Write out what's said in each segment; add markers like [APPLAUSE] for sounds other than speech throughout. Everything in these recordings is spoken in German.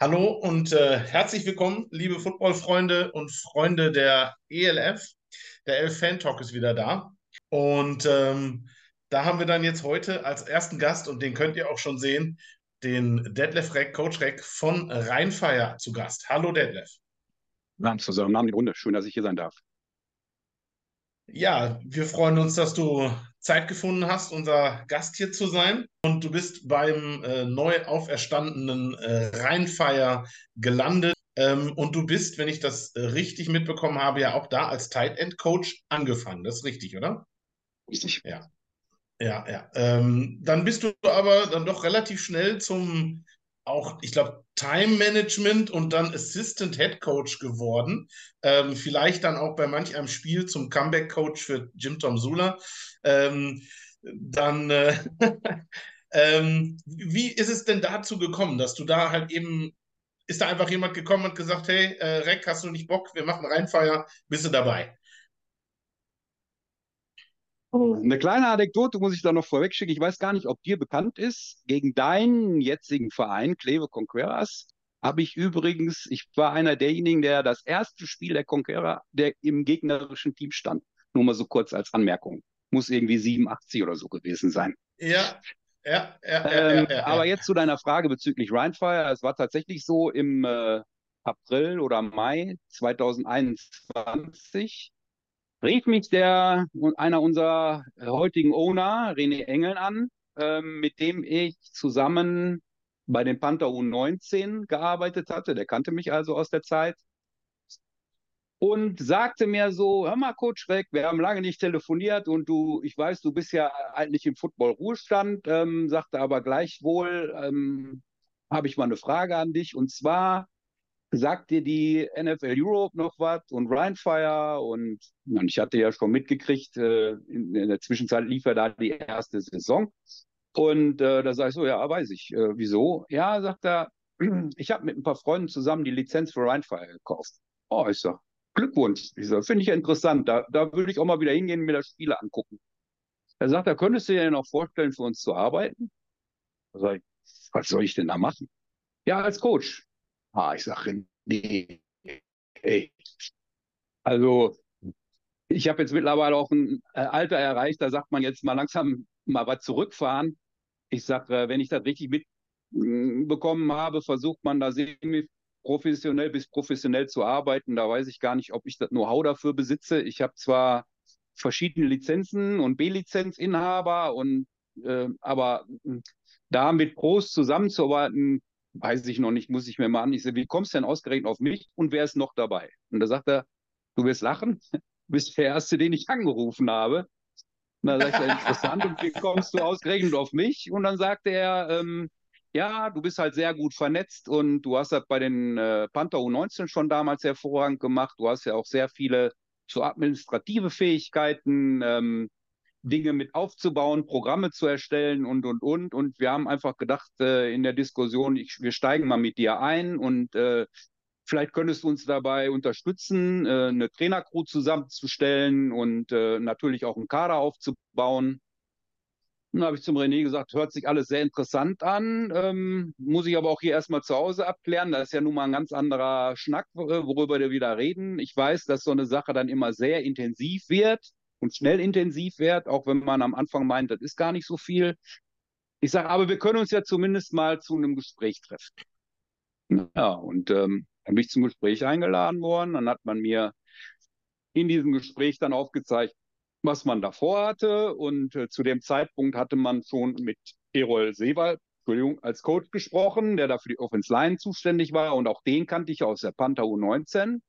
Hallo und äh, herzlich willkommen, liebe Footballfreunde und Freunde der ELF. Der Elf Fan Talk ist wieder da. Und ähm, da haben wir dann jetzt heute als ersten Gast, und den könnt ihr auch schon sehen, den Detlef Reck, Coach Reck von Rheinfire zu Gast. Hallo Detlef. Namen zusammen, Namen die Runde. Schön, dass ich hier sein darf. Ja, wir freuen uns, dass du Zeit gefunden hast, unser Gast hier zu sein. Und du bist beim äh, neu auferstandenen äh, Rheinfire gelandet. Ähm, und du bist, wenn ich das äh, richtig mitbekommen habe, ja auch da als Tight End Coach angefangen. Das ist richtig, oder? Richtig. Ja. Ja, ja. Ähm, dann bist du aber dann doch relativ schnell zum auch, ich glaube, Time Management und dann Assistant Head Coach geworden. Ähm, vielleicht dann auch bei manch einem Spiel zum Comeback Coach für Jim Tom Sula. Ähm, dann, äh, [LAUGHS] ähm, wie ist es denn dazu gekommen, dass du da halt eben, ist da einfach jemand gekommen und gesagt, hey, äh, Reck, hast du nicht Bock, wir machen Reinfeier, bist du dabei? Eine kleine Anekdote muss ich da noch vorweg schicken. Ich weiß gar nicht, ob dir bekannt ist. Gegen deinen jetzigen Verein, Cleve Conqueras, habe ich übrigens, ich war einer derjenigen, der das erste Spiel der Conquera, der im gegnerischen Team stand. Nur mal so kurz als Anmerkung. Muss irgendwie 87 oder so gewesen sein. Ja, ja, ja, ähm, ja, ja, Aber jetzt zu deiner Frage bezüglich Rhinefire. Es war tatsächlich so im äh, April oder Mai 2021 rief mich der einer unserer heutigen Owner, René Engel, an, ähm, mit dem ich zusammen bei den Panther U19 gearbeitet hatte. Der kannte mich also aus der Zeit. Und sagte mir so, hör mal, Coach Reck, wir haben lange nicht telefoniert und du, ich weiß, du bist ja eigentlich im Football-Ruhestand, ähm, sagte aber gleichwohl, ähm, habe ich mal eine Frage an dich. Und zwar, sagt dir die NFL Europe noch was und Rheinfire und, und ich hatte ja schon mitgekriegt, äh, in, in, der Zwischenzeit lief er da die erste Saison und äh, da sage ich so, ja, weiß ich, äh, wieso? Ja, sagt er, [CLEARS THROAT] ich habe mit ein paar Freunden zusammen die Lizenz für Rheinfire gekauft. Oh, ich sag, Glückwunsch. Ich sag, finde ich interessant, da, da würde ich auch mal wieder hingehen und mir das Spiele angucken. Er sagt, da könntest du dir auch vorstellen, für uns zu arbeiten? Da sag ich, was soll ich denn da machen? Ja, als Coach. Ah, ich sage, nee, hey. Also, ich habe jetzt mittlerweile auch ein äh, Alter erreicht, da sagt man jetzt mal langsam mal was zurückfahren. Ich sage, äh, wenn ich das richtig mitbekommen habe, versucht man da semi-professionell bis professionell zu arbeiten. Da weiß ich gar nicht, ob ich das Know-how dafür besitze. Ich habe zwar verschiedene Lizenzen und B-Lizenzinhaber und äh, aber da mit Pros zusammenzuarbeiten, weiß ich noch nicht, muss ich mir mal an. Ich sage, wie kommst du denn ausgerechnet auf mich und wer ist noch dabei? Und da sagt er, du wirst lachen, du [LAUGHS] bist der Erste, den ich angerufen habe. Und da sagt er, interessant, und wie kommst du ausgerechnet auf mich? Und dann sagte er, ähm, ja, du bist halt sehr gut vernetzt und du hast das bei den äh, Panther U19 schon damals hervorragend gemacht. Du hast ja auch sehr viele so administrative Fähigkeiten. Ähm, Dinge mit aufzubauen, Programme zu erstellen und, und, und. Und wir haben einfach gedacht äh, in der Diskussion, ich, wir steigen mal mit dir ein und äh, vielleicht könntest du uns dabei unterstützen, äh, eine Trainercrew zusammenzustellen und äh, natürlich auch einen Kader aufzubauen. Dann habe ich zum René gesagt, hört sich alles sehr interessant an, ähm, muss ich aber auch hier erstmal zu Hause abklären. Das ist ja nun mal ein ganz anderer Schnack, worüber wir wieder reden. Ich weiß, dass so eine Sache dann immer sehr intensiv wird und schnell intensiv wird, auch wenn man am Anfang meint, das ist gar nicht so viel. Ich sage, aber wir können uns ja zumindest mal zu einem Gespräch treffen. Ja, und ähm, dann bin ich zum Gespräch eingeladen worden. Dann hat man mir in diesem Gespräch dann aufgezeigt, was man davor hatte. Und äh, zu dem Zeitpunkt hatte man schon mit Erol Seewald, Entschuldigung, als Coach gesprochen, der da für die Offense Line zuständig war. Und auch den kannte ich aus der Panther U19.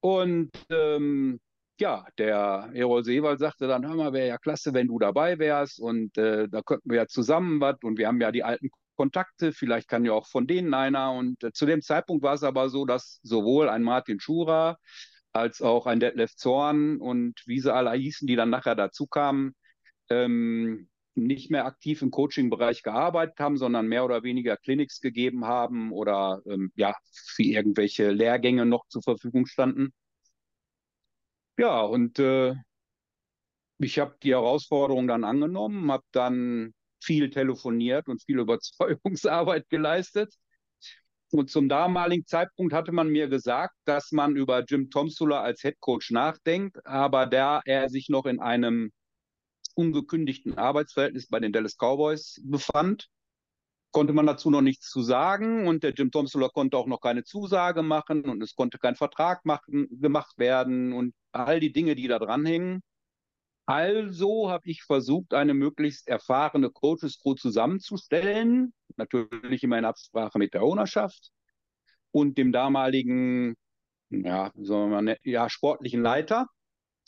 Und ähm, ja, der Erol Seewald sagte dann, hör mal, wäre ja klasse, wenn du dabei wärst und äh, da könnten wir ja zusammen was und wir haben ja die alten Kontakte, vielleicht kann ja auch von denen einer und äh, zu dem Zeitpunkt war es aber so, dass sowohl ein Martin Schura als auch ein Detlef Zorn und wie sie alle hießen, die dann nachher dazu kamen, ähm, nicht mehr aktiv im Coaching-Bereich gearbeitet haben, sondern mehr oder weniger Clinics gegeben haben oder ähm, ja, für irgendwelche Lehrgänge noch zur Verfügung standen. Ja, und äh, ich habe die Herausforderung dann angenommen, habe dann viel telefoniert und viel [LAUGHS] Überzeugungsarbeit geleistet. Und zum damaligen Zeitpunkt hatte man mir gesagt, dass man über Jim Tomsula als Head Coach nachdenkt, aber da er sich noch in einem ungekündigten Arbeitsverhältnis bei den Dallas Cowboys befand, konnte man dazu noch nichts zu sagen und der Jim Tomsula konnte auch noch keine Zusage machen und es konnte kein Vertrag machen, gemacht werden und all die Dinge, die da dranhängen. Also habe ich versucht, eine möglichst erfahrene Coaches Crew zusammenzustellen, natürlich immer in Absprache mit der Ownerschaft und dem damaligen, ja, sagen wir ja, sportlichen Leiter.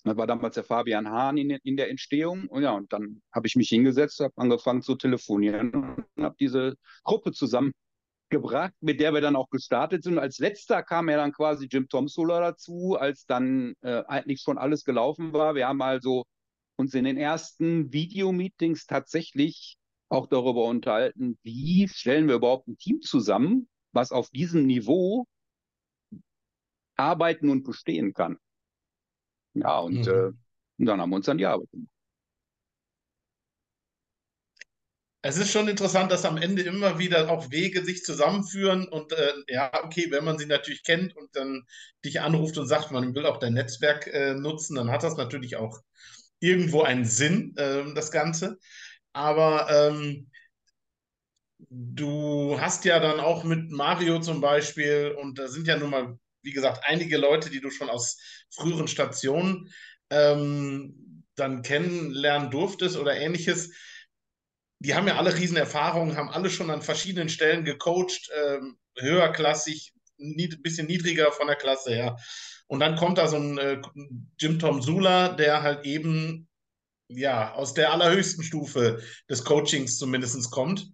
Das war damals der Fabian Hahn in, in der Entstehung. Und ja, und dann habe ich mich hingesetzt, habe angefangen zu telefonieren und habe diese Gruppe zusammengebracht, mit der wir dann auch gestartet sind. Und als letzter kam ja dann quasi Jim Tomsula dazu, als dann äh, eigentlich schon alles gelaufen war. Wir haben also uns in den ersten Videomeetings tatsächlich auch darüber unterhalten, wie stellen wir überhaupt ein Team zusammen, was auf diesem Niveau arbeiten und bestehen kann. Ja, und, mhm. äh, und dann haben wir uns an die Arbeit gemacht. Es ist schon interessant, dass am Ende immer wieder auch Wege sich zusammenführen und äh, ja, okay, wenn man sie natürlich kennt und dann dich anruft und sagt, man will auch dein Netzwerk äh, nutzen, dann hat das natürlich auch irgendwo einen Sinn, äh, das Ganze. Aber ähm, du hast ja dann auch mit Mario zum Beispiel, und da sind ja nun mal, wie gesagt, einige Leute, die du schon aus früheren Stationen ähm, dann kennenlernen durftest oder ähnliches. Die haben ja alle Riesenerfahrungen, haben alle schon an verschiedenen Stellen gecoacht, ähm, höherklassig, ein bisschen niedriger von der Klasse her. Und dann kommt da so ein äh, Jim Tom Sula, der halt eben ja aus der allerhöchsten Stufe des Coachings zumindest kommt.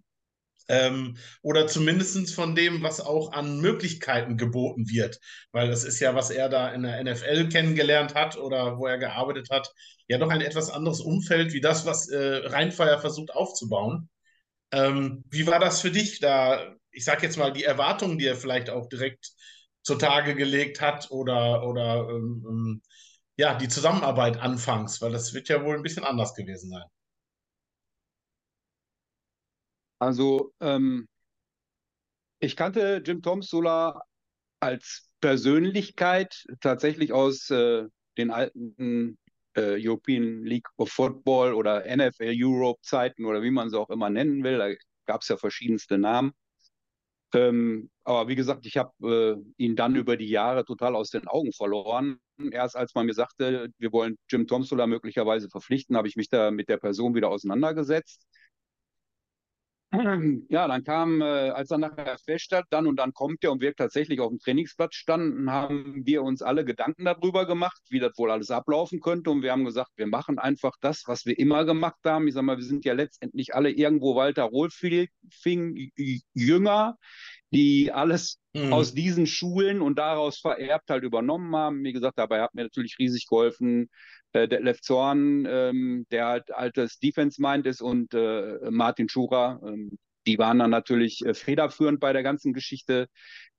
Ähm, oder zumindest von dem, was auch an Möglichkeiten geboten wird. Weil das ist ja, was er da in der NFL kennengelernt hat oder wo er gearbeitet hat, ja doch ein etwas anderes Umfeld wie das, was äh, Rheinfeier versucht aufzubauen. Ähm, wie war das für dich da? Ich sage jetzt mal, die Erwartungen, die er vielleicht auch direkt zutage gelegt hat oder, oder ähm, ähm, ja, die Zusammenarbeit anfangs, weil das wird ja wohl ein bisschen anders gewesen sein. Also, ähm, ich kannte Jim Tom Sula als Persönlichkeit tatsächlich aus äh, den alten äh, European League of Football oder NFL Europe Zeiten oder wie man sie auch immer nennen will. Da gab es ja verschiedenste Namen. Ähm, aber wie gesagt, ich habe äh, ihn dann über die Jahre total aus den Augen verloren. Erst als man mir sagte, wir wollen Jim Tomsula möglicherweise verpflichten, habe ich mich da mit der Person wieder auseinandergesetzt. [CLEARS THROAT] Ja, dann kam, äh, als dann nachher feststand, dann und dann kommt er und wir tatsächlich auf dem Trainingsplatz standen, haben wir uns alle Gedanken darüber gemacht, wie das wohl alles ablaufen könnte. Und wir haben gesagt, wir machen einfach das, was wir immer gemacht haben. Ich sage mal, wir sind ja letztendlich alle irgendwo Walter Rohlfing jünger, die alles mhm. aus diesen Schulen und daraus vererbt halt übernommen haben. Wie gesagt, dabei hat mir natürlich riesig geholfen äh, der Left Zorn, ähm, der halt altes Defense-Mind ist und äh, Martin Schurer, ähm, die waren dann natürlich äh, federführend bei der ganzen Geschichte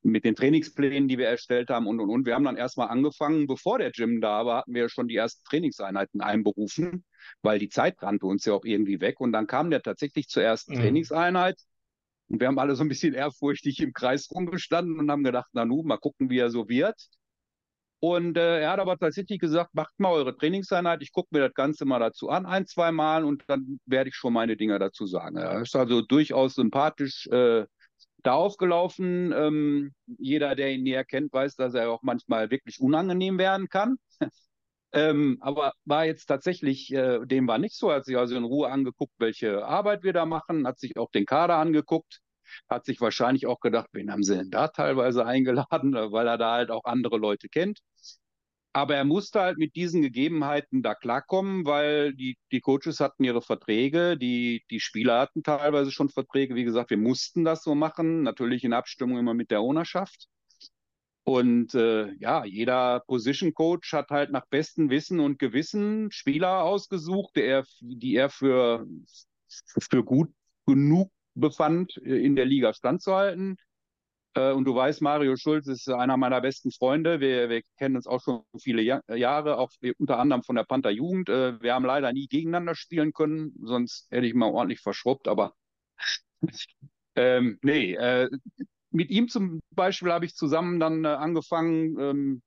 mit den Trainingsplänen, die wir erstellt haben und und und. Wir haben dann erstmal angefangen, bevor der Gym da war, hatten wir schon die ersten Trainingseinheiten einberufen, weil die Zeit rannte uns ja auch irgendwie weg. Und dann kam der tatsächlich zur ersten mhm. Trainingseinheit. Und wir haben alle so ein bisschen ehrfurchtig im Kreis rumgestanden und haben gedacht, na nu, mal gucken, wie er so wird. Und äh, er hat aber tatsächlich gesagt, macht mal eure Trainingseinheit, ich gucke mir das Ganze mal dazu an, ein, zwei Mal und dann werde ich schon meine Dinge dazu sagen. Er ist also durchaus sympathisch äh, da aufgelaufen. Ähm, jeder, der ihn näher kennt, weiß, dass er auch manchmal wirklich unangenehm werden kann. [LAUGHS] ähm, aber war jetzt tatsächlich, äh, dem war nicht so. Er hat sich also in Ruhe angeguckt, welche Arbeit wir da machen, hat sich auch den Kader angeguckt hat sich wahrscheinlich auch gedacht, wen haben sie denn da teilweise eingeladen, [LAUGHS] weil er da halt auch andere Leute kennt. Aber er musste halt mit diesen Gegebenheiten da klarkommen, weil die, die Coaches hatten ihre Verträge, die, die Spieler hatten teilweise schon Verträge. Wie gesagt, wir mussten das so machen, natürlich in Abstimmung immer mit der Ownerschaft. Und äh, ja, jeder Position Coach hat halt nach bestem Wissen und Gewissen Spieler ausgesucht, die er, die er für, für gut genug befand, äh, in der Liga standzuhalten. Äh, und du weißt, Mario Schulz ist einer meiner besten Freunde. Wir, wir kennen uns auch schon viele Jahr, Jahre, auch unter anderem von der Panther Jugend. Äh, wir haben leider nie gegeneinander spielen können, sonst hätte ich mal ordentlich verschrubbt. Aber [LAUGHS] ähm, nee, äh, mit ihm zum Beispiel habe ich zusammen dann äh, angefangen, ähm,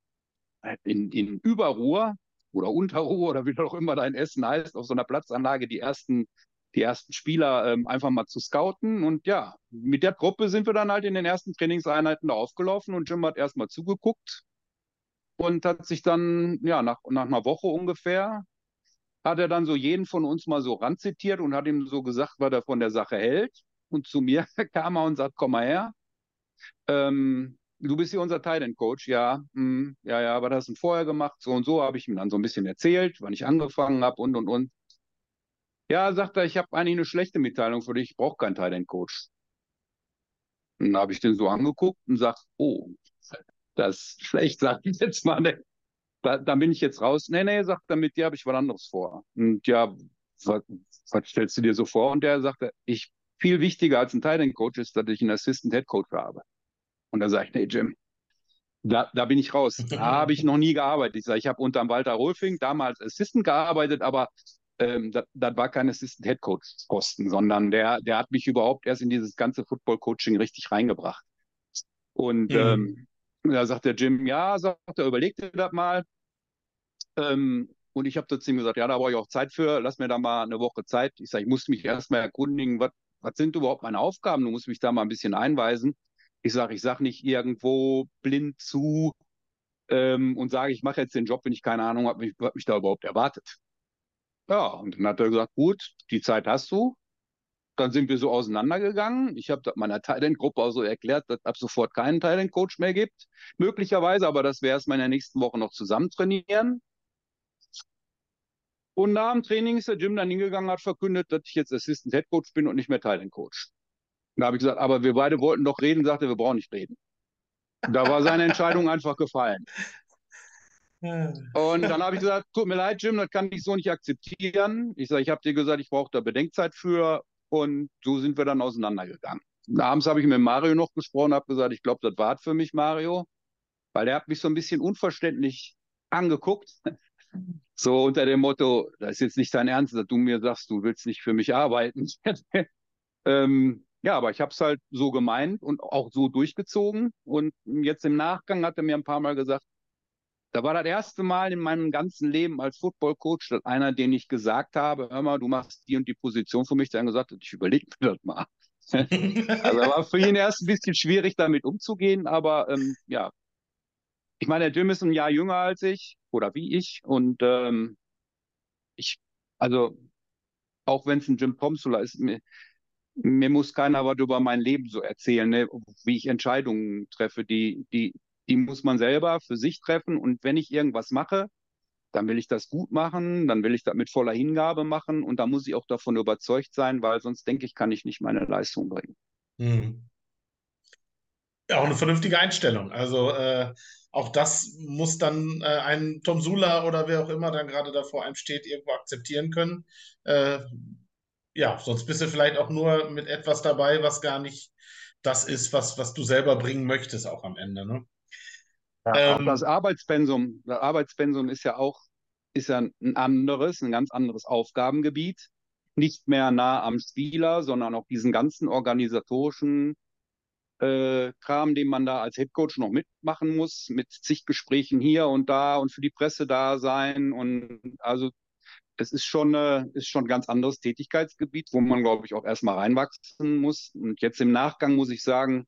in, in Überruhr oder Unterruhr oder wie auch immer dein Essen heißt, auf so einer Platzanlage die ersten, die ersten Spieler ähm, einfach mal zu scouten. Und ja, mit der Gruppe sind wir dann halt in den ersten Trainingseinheiten da aufgelaufen und Jim hat erstmal zugeguckt und hat sich dann, ja, nach, nach einer Woche ungefähr, hat er dann so jeden von uns mal so ranzitiert und hat ihm so gesagt, was er von der Sache hält. Und zu mir [LAUGHS] kam er und sagt, komm mal her. Ähm, du bist hier unser Titan Coach, ja, hm, ja, ja, aber das hast du vorher gemacht, so und so habe ich ihm dann so ein bisschen erzählt, wann ich angefangen habe und und und. Ja, sagt er, ich habe eigentlich eine schlechte Mitteilung für dich, ich brauche keinen Titan Coach. Dann habe ich den so angeguckt und sage, oh, das ist schlecht, [LAUGHS] sag ich jetzt mal. Ne? Da, da, bin ich jetzt raus. Nee, nee, sagt er, mit dir habe ich was anderes vor. Und ja, was, was, stellst du dir so vor? Und der sagte, ich viel wichtiger als ein Titan Coach ist, dass ich einen Assistant Head Coach habe. Und da sage ich, nee, Jim, da, da bin ich raus. Da habe ich noch nie gearbeitet. Ich ich habe unter Walter Rolfing damals Assistant gearbeitet, aber ähm, das, das war kein Assistant Head Coach Posten, sondern der, der hat mich überhaupt erst in dieses ganze Football Coaching richtig reingebracht. Und mhm. ähm, da sagt der Jim, ja, sagt er, überleg dir das mal. Ähm, und ich habe zu ihm gesagt, ja, da brauche ich auch Zeit für, lass mir da mal eine Woche Zeit. Ich sage, ich muss mich erstmal erkundigen, was, was sind überhaupt meine Aufgaben? Du musst mich da mal ein bisschen einweisen. Ich sage, ich sage nicht irgendwo blind zu ähm, und sage, ich mache jetzt den Job, wenn ich keine Ahnung habe, was mich da überhaupt erwartet. Ja, und dann hat er gesagt, gut, die Zeit hast du. Dann sind wir so auseinandergegangen. Ich habe meiner Thailand-Gruppe auch so erklärt, dass ab sofort keinen Thailand-Coach mehr gibt. Möglicherweise, aber das wäre erstmal in der nächsten Woche noch zusammen trainieren. Und nach dem Training ist der Jim dann hingegangen, hat verkündet, dass ich jetzt Assistant Head Coach bin und nicht mehr Thailand Coach. Da habe ich gesagt, aber wir beide wollten doch reden, sagte, wir brauchen nicht reden. Da war seine Entscheidung einfach gefallen. Und dann habe ich gesagt, tut mir leid, Jim, das kann ich so nicht akzeptieren. Ich sage, ich habe dir gesagt, ich brauche da Bedenkzeit für. Und so sind wir dann auseinandergegangen. Abends habe ich mit Mario noch gesprochen, habe gesagt, ich glaube, das war für mich, Mario. Weil der hat mich so ein bisschen unverständlich angeguckt. [LAUGHS] So unter dem Motto, das ist jetzt nicht dein Ernst, dass du mir sagst, du willst nicht für mich arbeiten. [LAUGHS] ähm, ja, aber ich habe es halt so gemeint und auch so durchgezogen. Und jetzt im Nachgang hat er mir ein paar Mal gesagt, da war das erste Mal in meinem ganzen Leben als Football-Coach, dass einer, den ich gesagt habe, hör mal, du machst die und die Position für mich, der dann gesagt hat, ich überlege mir das mal. [LAUGHS] also war für ihn erst ein bisschen schwierig, damit umzugehen, aber ähm, ja. Ich meine, der Jim ist ein Jahr jünger als ich oder wie ich und ähm, ich, also auch wenn es ein Jim Pomsula ist, mir, mir muss keiner was über mein Leben so erzählen, ne? wie ich Entscheidungen treffe, die, die, die muss man selber für sich treffen. Und wenn ich irgendwas mache, dann will ich das gut machen, dann will ich das mit voller Hingabe machen und da muss ich auch davon überzeugt sein, weil sonst denke ich, kann ich nicht meine Leistung bringen. Hm. Ja, auch eine vernünftige Einstellung. Also äh, auch das muss dann äh, ein Tom Sula oder wer auch immer dann gerade da vor einem steht, irgendwo akzeptieren können. Äh, ja, sonst bist du vielleicht auch nur mit etwas dabei, was gar nicht das ist, was, was du selber bringen möchtest, auch am Ende. Ne? Ja, ähm, das Arbeitspensum, das Arbeitspensum ist ja auch ist ja ein anderes, ein ganz anderes Aufgabengebiet. Nicht mehr nah am Spieler, sondern auch diesen ganzen organisatorischen äh, Kram, den man da als Headcoach noch mitmachen muss, mit zig Gesprächen hier und da und für die Presse da sein. Und also es ist schon, äh, ist schon ein ganz anderes Tätigkeitsgebiet, wo man, glaube ich, auch erstmal reinwachsen muss. Und jetzt im Nachgang muss ich sagen,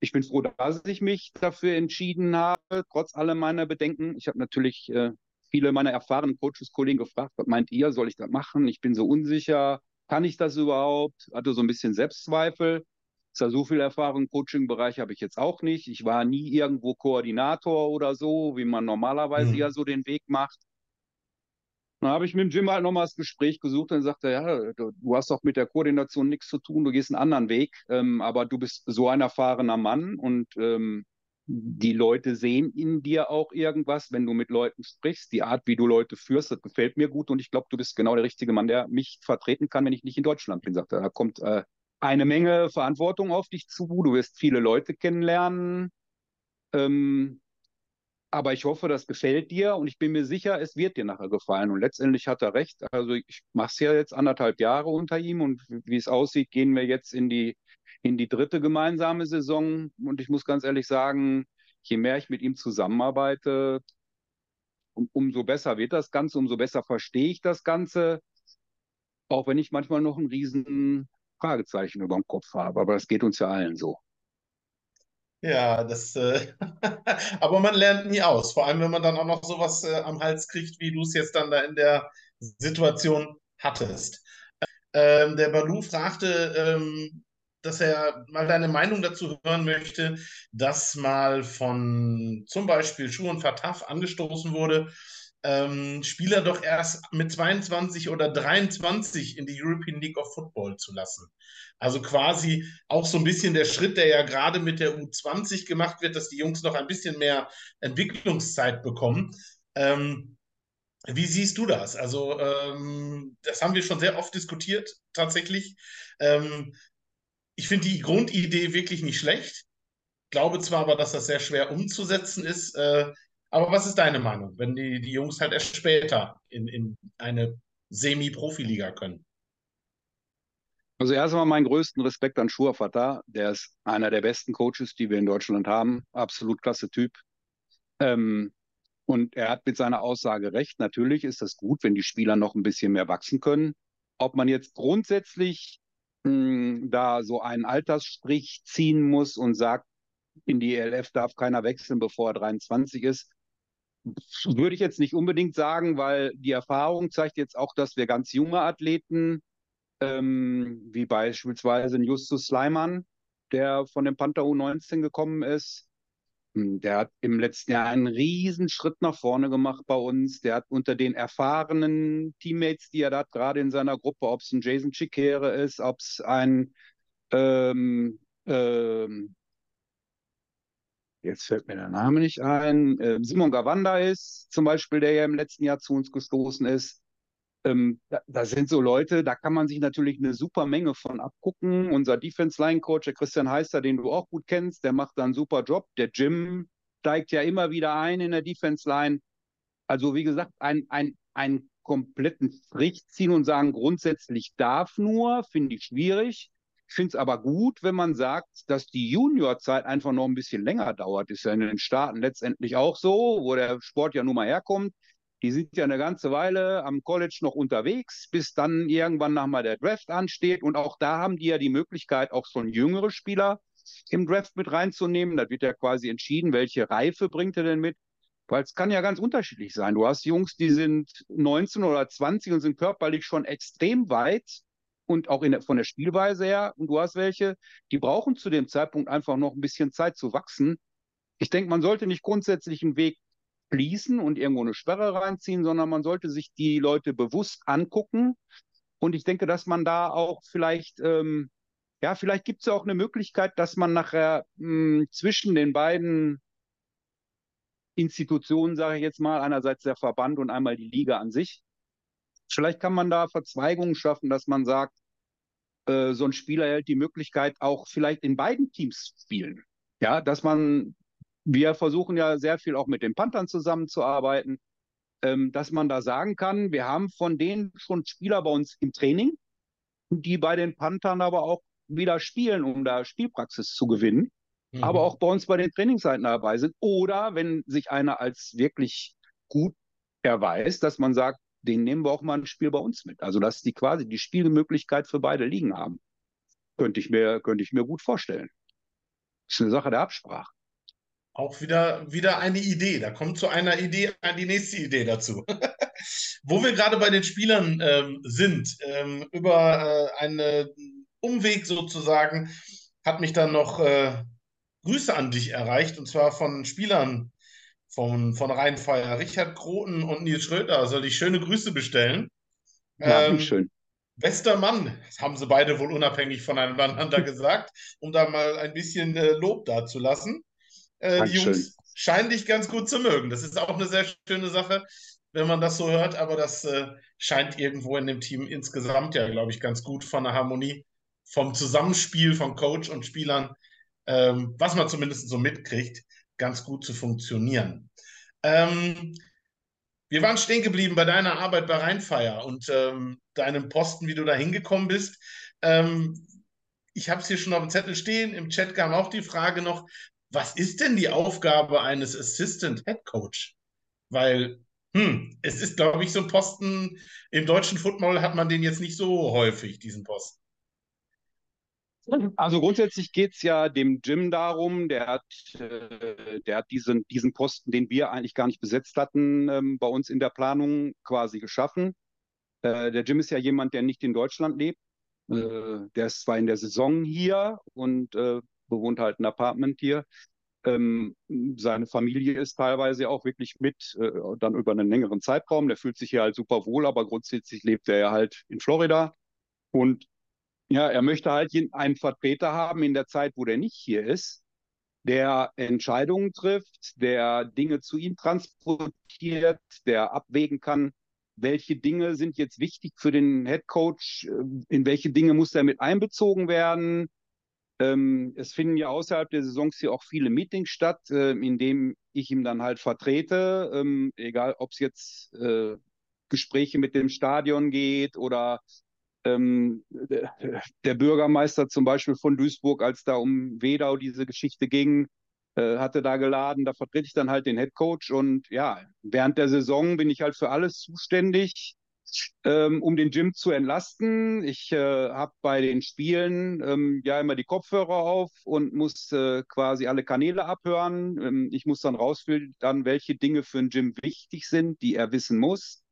ich bin froh, dass ich mich dafür entschieden habe, trotz aller meiner Bedenken. Ich habe natürlich äh, viele meiner erfahrenen Coaches-Kollegen gefragt, was meint ihr, soll ich das machen? Ich bin so unsicher, kann ich das überhaupt? Hatte so ein bisschen Selbstzweifel. Zwar so viel Erfahrung im Coaching-Bereich habe ich jetzt auch nicht. Ich war nie irgendwo Koordinator oder so, wie man normalerweise mhm. ja so den Weg macht. Dann habe ich mit dem Jim halt nochmal das Gespräch gesucht und sagte, ja, du, du, hast doch mit der Koordination nichts zu tun, du gehst einen anderen Weg, ähm, aber du bist so ein erfahrener Mann und ähm, die Leute sehen in dir auch irgendwas, wenn du mit Leuten sprichst. Die Art, wie du Leute führst, das gefällt mir gut und ich glaube, du bist genau der richtige Mann, der mich vertreten kann, wenn ich nicht in Deutschland bin. Sagte, da kommt äh, eine Menge Verantwortung auf dich zu. Du wirst viele Leute kennenlernen. Ähm, aber ich hoffe, das gefällt dir und ich bin mir sicher, es wird dir nachher gefallen. Und letztendlich hat er recht. Also ich mache es ja jetzt anderthalb Jahre unter ihm und wie es aussieht, gehen wir jetzt in die, in die dritte gemeinsame Saison. Und ich muss ganz ehrlich sagen, je mehr ich mit ihm zusammenarbeite, um, umso besser wird das Ganze, umso besser verstehe ich das Ganze. Auch wenn ich manchmal noch ein riesen Fragezeichen über dem Kopf habe. Aber das geht uns ja allen so. Ja, das, äh, [LAUGHS] aber man lernt nie aus. Vor allem, wenn man dann auch noch sowas äh, am Hals kriegt, wie du es jetzt dann da in der Situation hattest. Ähm, der Balu fragte, ähm, dass er mal deine Meinung dazu hören möchte, dass mal von zum Beispiel Schuh und Fataf angestoßen wurde, ähm, Spieler doch erst mit 22 oder 23 in die European League of Football zu lassen. Also quasi auch so ein bisschen der Schritt, der ja gerade mit der U20 gemacht wird, dass die Jungs noch ein bisschen mehr Entwicklungszeit bekommen. Ähm, wie siehst du das? Also, ähm, das haben wir schon sehr oft diskutiert, tatsächlich. Ähm, ich finde die Grundidee wirklich nicht schlecht. Glaube zwar aber, dass das sehr schwer umzusetzen ist. Äh, aber was ist deine Meinung, wenn die, die Jungs halt erst später in, in eine Semi-Profiliga können? Also erstmal meinen größten Respekt an Shua Fatah. Der ist einer der besten Coaches, die wir in Deutschland haben. Absolut klasse Typ. Ähm, und er hat mit seiner Aussage recht. Natürlich ist das gut, wenn die Spieler noch ein bisschen mehr wachsen können. Ob man jetzt grundsätzlich mh, hm, da so einen Altersstrich ziehen muss und sagt, in die ELF darf keiner wechseln, bevor er 23 ist, würde ich jetzt nicht unbedingt sagen, weil die Erfahrung zeigt jetzt auch, dass wir ganz junge Athleten, ähm, wie beispielsweise Justus Sleiman, der von dem Panther U19 gekommen ist, hm, der hat im letzten Jahr einen riesen Schritt nach vorne gemacht bei uns. Der hat unter den erfahrenen Teammates, die er da hat, gerade in seiner Gruppe, ob es ein Jason Chikere ist, ob es ein ähm, ähm, jetzt fällt mir der Name nicht ein, äh, Simon Gawanda ist zum Beispiel, der ja im letzten Jahr zu uns gestoßen ist. Ähm, da, da, sind so Leute, da kann man sich natürlich eine super Menge von abgucken. Unser Defense-Line-Coach, der Christian Heister, den du auch gut kennst, der macht da einen super Job. Der Jim steigt ja immer wieder ein in der Defense-Line. Also wie gesagt, ein, ein, einen kompletten Strich ziehen und sagen, grundsätzlich darf nur, finde ich schwierig. Ich finde es aber gut, wenn man sagt, dass die Juniorzeit einfach noch ein bisschen länger dauert. Ist ja in den Staaten letztendlich auch so, wo der Sport ja nun mal herkommt. Die sind ja eine ganze Weile am College noch unterwegs, bis dann irgendwann nochmal der Draft ansteht. Und auch da haben die ja die Möglichkeit, auch schon jüngere Spieler im Draft mit reinzunehmen. Da wird ja quasi entschieden, welche Reife bringt er denn mit. Weil es kann ja ganz unterschiedlich sein. Du hast Jungs, die sind 19 oder 20 und sind körperlich schon extrem weit und auch der, von der Spielweise her. Und du hast welche, die brauchen zu dem Zeitpunkt einfach noch ein bisschen Zeit zu wachsen. Ich denke, man sollte nicht grundsätzlich einen Weg schließen und irgendwo eine Sperre reinziehen, sondern man sollte sich die Leute bewusst angucken. Und ich denke, dass man da auch vielleicht, ähm, ja, vielleicht gibt es ja auch eine Möglichkeit, dass man nachher mh, hm, zwischen den beiden Institutionen, sage ich jetzt mal, einerseits der Verband und einmal die Liga an sich, vielleicht kann man da Verzweigungen schaffen, dass man sagt, äh, so ein Spieler hält die Möglichkeit, auch vielleicht in beiden Teams zu spielen. Ja, dass man wir versuchen ja sehr viel auch mit den Panthern zusammenzuarbeiten, ähm, dass man da sagen kann, wir haben von denen schon Spieler bei uns im Training, die bei den Panthern aber auch wieder spielen, um da Spielpraxis zu gewinnen, mhm. aber auch bei uns bei den Trainingszeiten dabei sind. Oder wenn sich einer als wirklich gut erweist, dass man sagt, den nehmen wir auch mal ein Spiel bei uns mit. Also dass die quasi die Spielmöglichkeit für beide Ligen haben. Könnte ich mir, könnte ich mir gut vorstellen. Ist eine Sache der Absprache. Auch wieder, wieder eine Idee. Da kommt zu einer Idee die nächste Idee dazu. [LAUGHS] Wo wir gerade bei den Spielern ähm, sind, ähm, über äh, einen Umweg sozusagen, hat mich dann noch äh, Grüße an dich erreicht, und zwar von Spielern von, von Rheinfeier. Richard Kroten und Nils Schröter soll ich schöne Grüße bestellen. Ja, ähm, schön. Bester Mann, das haben sie beide wohl unabhängig voneinander [LAUGHS] gesagt, um da mal ein bisschen äh, Lob dazulassen. Äh, die Jungs scheinen dich ganz gut zu mögen. Das ist auch eine sehr schöne Sache, wenn man das so hört, aber das äh, scheint irgendwo in dem Team insgesamt ja, glaube ich, ganz gut von der Harmonie, vom Zusammenspiel von Coach und Spielern, ähm, was man zumindest so mitkriegt, ganz gut zu funktionieren. Ähm, wir waren stehen geblieben bei deiner Arbeit bei Rheinfeier und ähm, deinem Posten, wie du da hingekommen bist. Ähm, ich habe es hier schon auf dem Zettel stehen, im Chat kam auch die Frage noch, was ist denn die Aufgabe eines Assistant Head Coach? Weil, hm, es ist, glaube ich, so ein Posten, im deutschen Football hat man den jetzt nicht so häufig, diesen Posten. Also grundsätzlich geht es ja dem Jim darum, der hat, äh, der hat diesen, diesen Posten, den wir eigentlich gar nicht besetzt hatten, ähm, bei uns in der Planung quasi geschaffen. Äh, der Jim ist ja jemand, der nicht in Deutschland lebt. Äh, der ist zwar in der Saison hier und bewohnt halt ein Apartment hier. Ähm, seine Familie ist teilweise auch wirklich mit, dann über einen längeren Zeitraum. Der fühlt sich hier halt super wohl, aber grundsätzlich lebt er ja halt in Florida. Und ja, er möchte halt einen Vertreter haben in der Zeit, wo der nicht hier ist, der Entscheidungen trifft, der Dinge zu ihm transportiert, der abwägen kann, welche Dinge sind jetzt wichtig für den Head Coach, in welche Dinge muss er mit einbezogen werden. Ähm, es finden ja außerhalb der Saisons hier auch viele Meetings statt, äh, in denen ich ihm dann halt vertrete, ähm, egal ob es jetzt äh, Gespräche mit dem Stadion geht oder ähm, der, Bürgermeister zum Beispiel von Duisburg, als da um Wedau diese Geschichte ging, äh, hatte da geladen, da vertrete ich dann halt den Head Coach und ja, während der Saison bin ich halt für alles zuständig, ähm, um den Gym zu entlasten. Ich äh, habe bei den Spielen ähm, ja immer die Kopfhörer auf und muss äh, quasi alle Kanäle abhören. Ähm, ich muss dann rausfiltern, welche Dinge für den Gym wichtig sind, die er wissen muss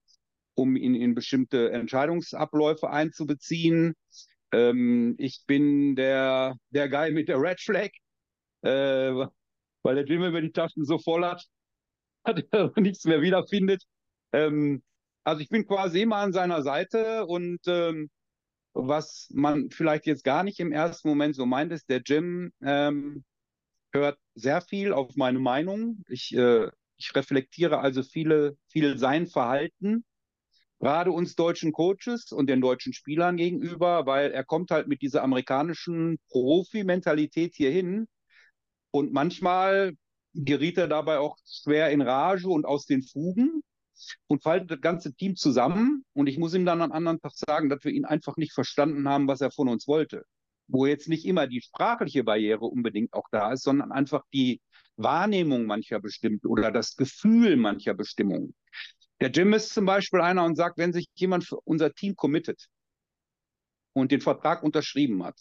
um ihn in bestimmte Entscheidungsabläufe einzubeziehen. Ähm, ich bin der, der Guy mit der Red Flag, äh, weil der Jim über die Taschen so voll hat, [LAUGHS] hat er nichts mehr wiederfindet. Ähm, also ich bin quasi immer an seiner Seite und ähm, was man vielleicht jetzt gar nicht im ersten Moment so meint, ist, der Jim ähm, hört sehr viel auf meine Meinung. Ich, äh, ich reflektiere also viele, viel sein Verhalten gerade uns deutschen Coaches und den deutschen Spielern gegenüber, weil er kommt halt mit dieser amerikanischen Profi-Mentalität hier hin und manchmal geriet er dabei auch schwer in Rage und aus den Fugen und faltet das ganze Team zusammen und ich muss ihm dann am anderen Tag sagen, dass wir ihn einfach nicht verstanden haben, was er von uns wollte. Wo jetzt nicht immer die sprachliche Barriere unbedingt auch da ist, sondern einfach die Wahrnehmung mancher bestimmt oder das Gefühl mancher Bestimmungen. Der Jim ist zum Beispiel einer und sagt, wenn sich jemand für unser Team committet und den Vertrag unterschrieben hat,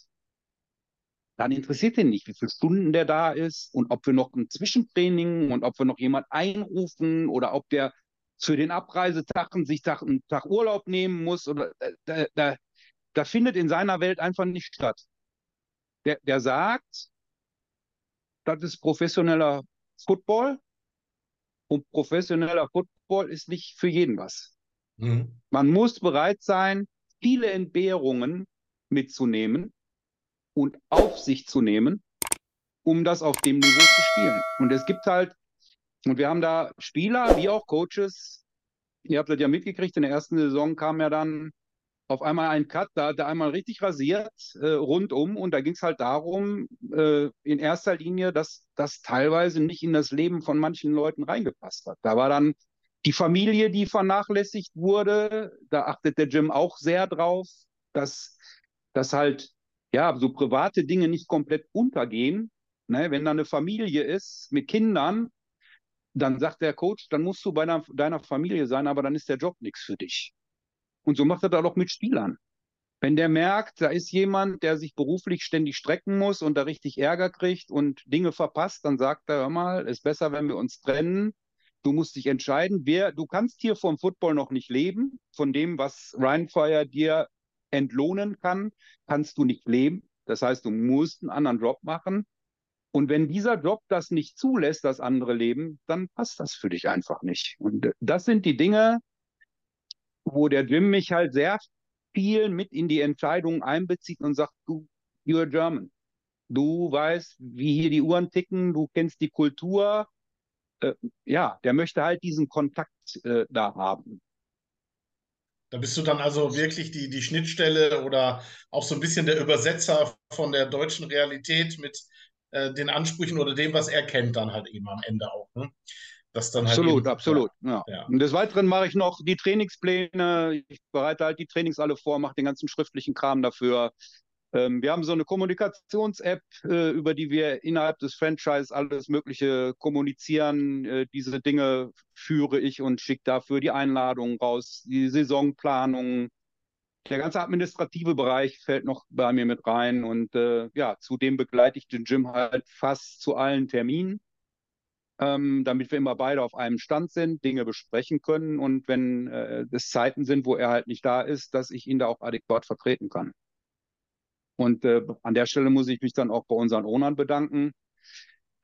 dann interessiert ihn nicht, wie viele Stunden der da ist und ob wir noch ein Zwischentraining und ob wir noch jemand einrufen oder ob der für den Abreisetagen sich einen Tag Urlaub nehmen muss. Oder äh, da, da, da findet in seiner Welt einfach nicht statt. Der, der sagt, das ist professioneller Football und professioneller Football ist nicht für jeden was. Mhm. Man muss bereit sein, viele Entbehrungen mitzunehmen und auf sich zu nehmen, um das auf dem Niveau zu spielen. Und es gibt halt, und wir haben da Spieler wie auch Coaches, ihr habt das ja mitgekriegt, in der ersten Saison kam ja dann auf einmal ein Cut, da hat er einmal richtig rasiert, äh, rundum. Und da ging es halt darum, äh, in erster Linie, dass das teilweise nicht in das Leben von manchen Leuten reingepasst hat. Da war dann die Familie, die vernachlässigt wurde. Da achtet der Jim auch sehr drauf, dass, dass halt, ja, so private Dinge nicht komplett untergehen. Ne? Wenn da eine Familie ist mit Kindern, dann sagt der Coach, dann musst du bei deiner, deiner Familie sein, aber dann ist der Job nichts für dich. Und so macht er da doch mit Spielern. Wenn der merkt, da ist jemand, der sich beruflich ständig strecken muss und da richtig Ärger kriegt und Dinge verpasst, dann sagt er, hör mal, ist besser, wenn wir uns trennen. Du musst dich entscheiden, wer, du kannst hier vom Football noch nicht leben, von dem, was Ryan Fire dir entlohnen kann, kannst du nicht leben. Das heißt, du musst einen anderen Job machen. Und wenn dieser Job das nicht zulässt, das andere Leben, dann passt das für dich einfach nicht. Und das sind die Dinge, wo der Jim mich halt sehr viel mit in die Entscheidungen einbezieht und sagt, du, you're German. Du weißt, wie hier die Uhren ticken, du kennst die Kultur. Äh, ja, der möchte halt diesen Kontakt äh, da haben. Da bist du dann also wirklich die, die Schnittstelle oder auch so ein bisschen der Übersetzer von der deutschen Realität mit äh, den Ansprüchen oder dem, was er kennt, dann halt eben am Ende auch. Ne? Das dann halt absolut, absolut. Ja. ja. Und des Weiteren mache ich noch die Trainingspläne. Ich bereite halt die Trainings alle vor, mache den ganzen schriftlichen Kram dafür. Ähm, wir haben so eine Kommunikations-App, äh, über die wir innerhalb des Franchise alles Mögliche kommunizieren. Äh, diese Dinge führe ich und schicke dafür die Einladungen raus, die Saisonplanung. Der ganze administrative Bereich fällt noch bei mir mit rein und äh, ja, zudem begleite ich den Gym halt fast zu allen Terminen, ähm, damit wir immer beide auf einem Stand sind, Dinge besprechen können und wenn äh, es Zeiten sind, wo er halt nicht da ist, dass ich ihn da auch adäquat vertreten kann. Und äh, an der Stelle muss ich mich dann auch bei unseren Ownern bedanken.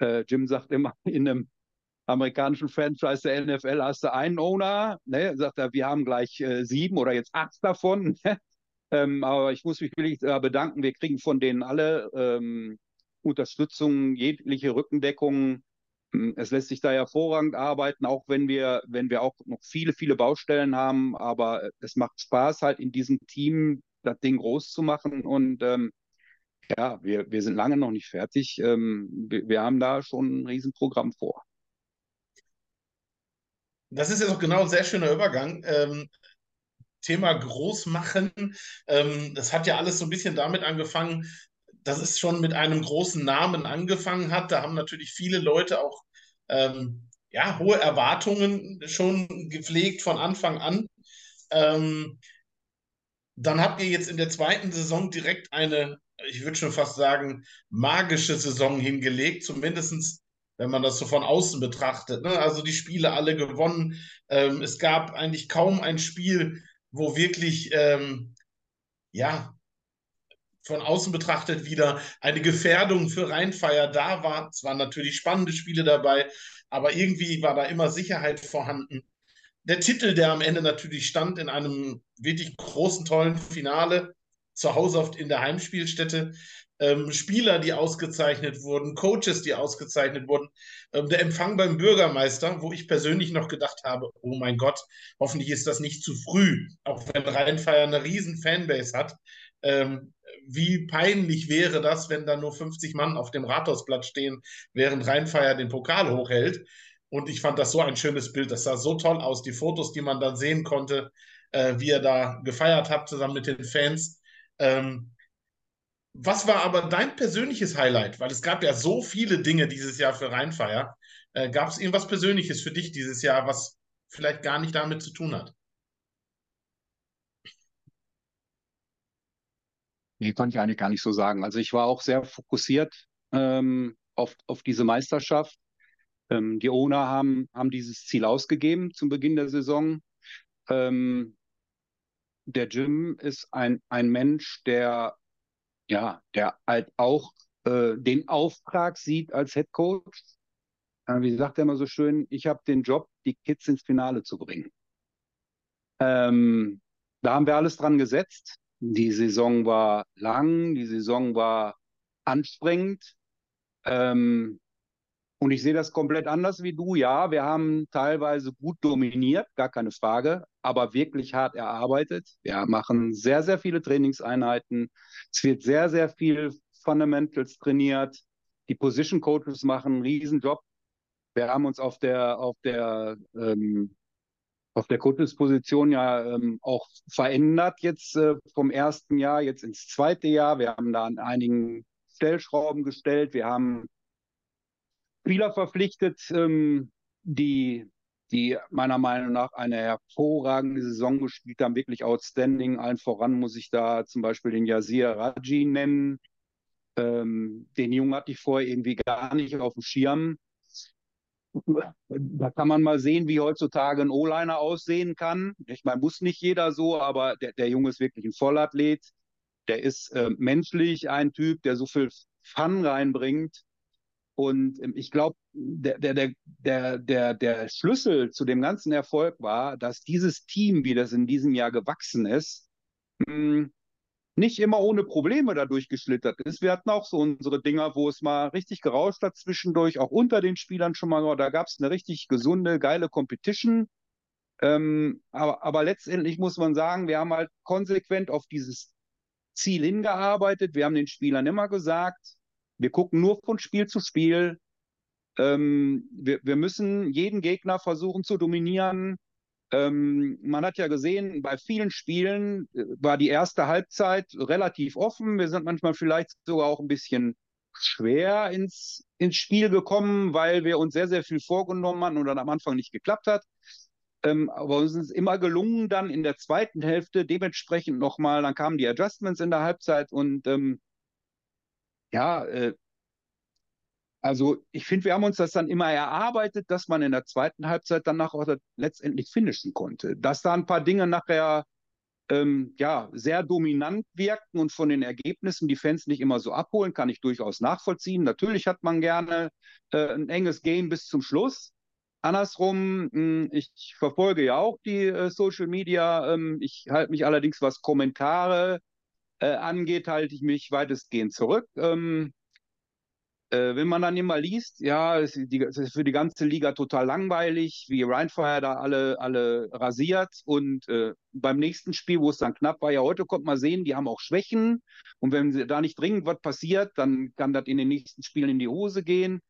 Äh, Jim sagt immer, [LAUGHS] in einem amerikanischen Franchise der NFL hast du einen Owner, ne? sagt er, wir haben gleich äh, sieben oder jetzt acht davon. [LAUGHS] ähm, aber ich muss mich wirklich bedanken, wir kriegen von denen alle ähm, Unterstützung, jegliche Rückendeckung. Hm, es lässt sich da hervorragend arbeiten, auch wenn wir, wenn wir auch noch viele, viele Baustellen haben. Aber es macht Spaß, halt in diesem Team das Ding groß zu machen. Und ähm, ja, wir, wir sind lange noch nicht fertig. Ähm, wir, wir haben da schon ein Riesenprogramm vor. Das ist ja auch genau ein sehr schöner Übergang. Ähm, Thema Großmachen. Ähm, das hat ja alles so ein bisschen damit angefangen, dass es schon mit einem großen Namen angefangen hat. Da haben natürlich viele Leute auch ähm, ja, hohe Erwartungen schon gepflegt von Anfang an. Ähm, dann habt ihr jetzt in der zweiten Saison direkt eine, ich würde schon fast sagen, magische Saison hingelegt, zumindest wenn man das so von außen betrachtet. Ne? Also die Spiele alle gewonnen. Ähm, es gab eigentlich kaum ein Spiel, wo wirklich, ähm, ja, von außen betrachtet wieder eine Gefährdung für Rheinfeier da war. Es waren natürlich spannende Spiele dabei, aber irgendwie war da immer Sicherheit vorhanden der Titel, der am Ende natürlich stand in einem wirklich großen, tollen Finale, zu Hause oft in der Heimspielstätte. Ähm, Spieler, die ausgezeichnet wurden, Coaches, die ausgezeichnet wurden, ähm, der Empfang beim Bürgermeister, wo ich persönlich noch gedacht habe, oh mein Gott, hoffentlich ist das nicht zu früh, auch wenn Rheinfeier eine riesen Fanbase hat. Ähm, wie peinlich wäre das, wenn da nur 50 Mann auf dem Rathausplatz stehen, während Rheinfeier den Pokal hochhält. Und ich fand das so ein schönes Bild. Das sah so toll aus. Die Fotos, die man dann sehen konnte, äh, wie ihr da gefeiert habt zusammen mit den Fans. Ähm, was war aber dein persönliches Highlight? Weil es gab ja so viele Dinge dieses Jahr für Rheinfeier. Äh, gab es irgendwas Persönliches für dich dieses Jahr, was vielleicht gar nicht damit zu tun hat? Nee, konnte ich eigentlich gar nicht so sagen. Also ich war auch sehr fokussiert ähm, auf, auf diese Meisterschaft. Ähm, die Owner haben, haben dieses Ziel ausgegeben zum Beginn der Saison. Ähm, der Jim ist ein, ein Mensch, der, ja, der halt auch äh, den Auftrag sieht als Head Coach. Äh, wie sagt er immer so schön, ich habe den Job, die Kids ins Finale zu bringen. Ähm, da haben wir alles dran gesetzt. Die Saison war lang, die Saison war anstrengend. Ähm, und ich sehe das komplett anders wie du. Ja, wir haben teilweise gut dominiert, gar keine Frage, aber wirklich hart erarbeitet. Wir machen sehr, sehr viele Trainingseinheiten. Es wird sehr, sehr viel Fundamentals trainiert. Die Position Coaches machen einen Riesenjob. Wir haben uns auf der, auf der, ähm, auf der Coaches-Position ja ähm, auch verändert jetzt äh, vom ersten Jahr jetzt ins zweite Jahr. Wir haben da an einigen Stellschrauben gestellt. Wir haben Spieler verpflichtet, ähm, die, die meiner Meinung nach eine hervorragende Saison gespielt haben, wirklich outstanding. Allen voran muss ich da zum Beispiel den Yazir Raji nennen. Ähm, den Jungen hatte ich vorher irgendwie gar nicht auf dem Schirm. Da kann man mal sehen, wie heutzutage ein O-Liner aussehen kann. Ich meine, muss nicht jeder so, aber der, der Junge ist wirklich ein Vollathlet. Der ist äh, menschlich ein Typ, der so viel Fun reinbringt. Und ähm, ich glaube, der, der, der, der, der Schlüssel zu dem ganzen Erfolg war, dass dieses Team, wie das in diesem Jahr gewachsen ist, hm, nicht immer ohne Probleme dadurch geschlittert ist. Wir hatten auch so unsere Dinger, wo es mal richtig gerauscht hat zwischendurch, auch unter den Spielern schon mal. Da gab es eine richtig gesunde, geile Competition. Ähm, aber, aber letztendlich muss man sagen, wir haben halt konsequent auf dieses Ziel hingearbeitet. Wir haben den Spielern immer gesagt, wir gucken nur von Spiel zu Spiel. Ähm, wir, wir müssen jeden Gegner versuchen zu dominieren. Ähm, man hat ja gesehen, bei vielen Spielen äh, war die erste Halbzeit relativ offen. Wir sind manchmal vielleicht sogar auch ein bisschen schwer ins, ins Spiel gekommen, weil wir uns sehr, sehr viel vorgenommen hatten und dann am Anfang nicht geklappt hat. Ähm, aber uns ist immer gelungen, dann in der zweiten Hälfte dementsprechend nochmal, dann kamen die Adjustments in der Halbzeit und ähm, ja, äh, also ich finde, wir haben uns das dann immer erarbeitet, dass man in der zweiten Halbzeit danach auch letztendlich finishen konnte. Dass da ein paar Dinge nachher ähm, ja, sehr dominant wirkten und von den Ergebnissen die Fans nicht immer so abholen, kann ich durchaus nachvollziehen. Natürlich hat man gerne äh, ein enges Game bis zum Schluss. Andersrum, mh, hm, ich verfolge ja auch die äh, Social Media. Ähm, ich halte mich allerdings, was Kommentare äh, angeht, halte ich mich weitestgehend zurück. Ähm, äh, wenn man dann immer liest, ja, es ist, die, es ist, für die ganze Liga total langweilig, wie Rheinfire da alle, alle rasiert. Und äh, beim nächsten Spiel, wo es dann knapp war, ja, heute kommt man sehen, die haben auch Schwächen. Und wenn da nicht dringend was passiert, dann kann das in den nächsten Spielen in die Hose gehen.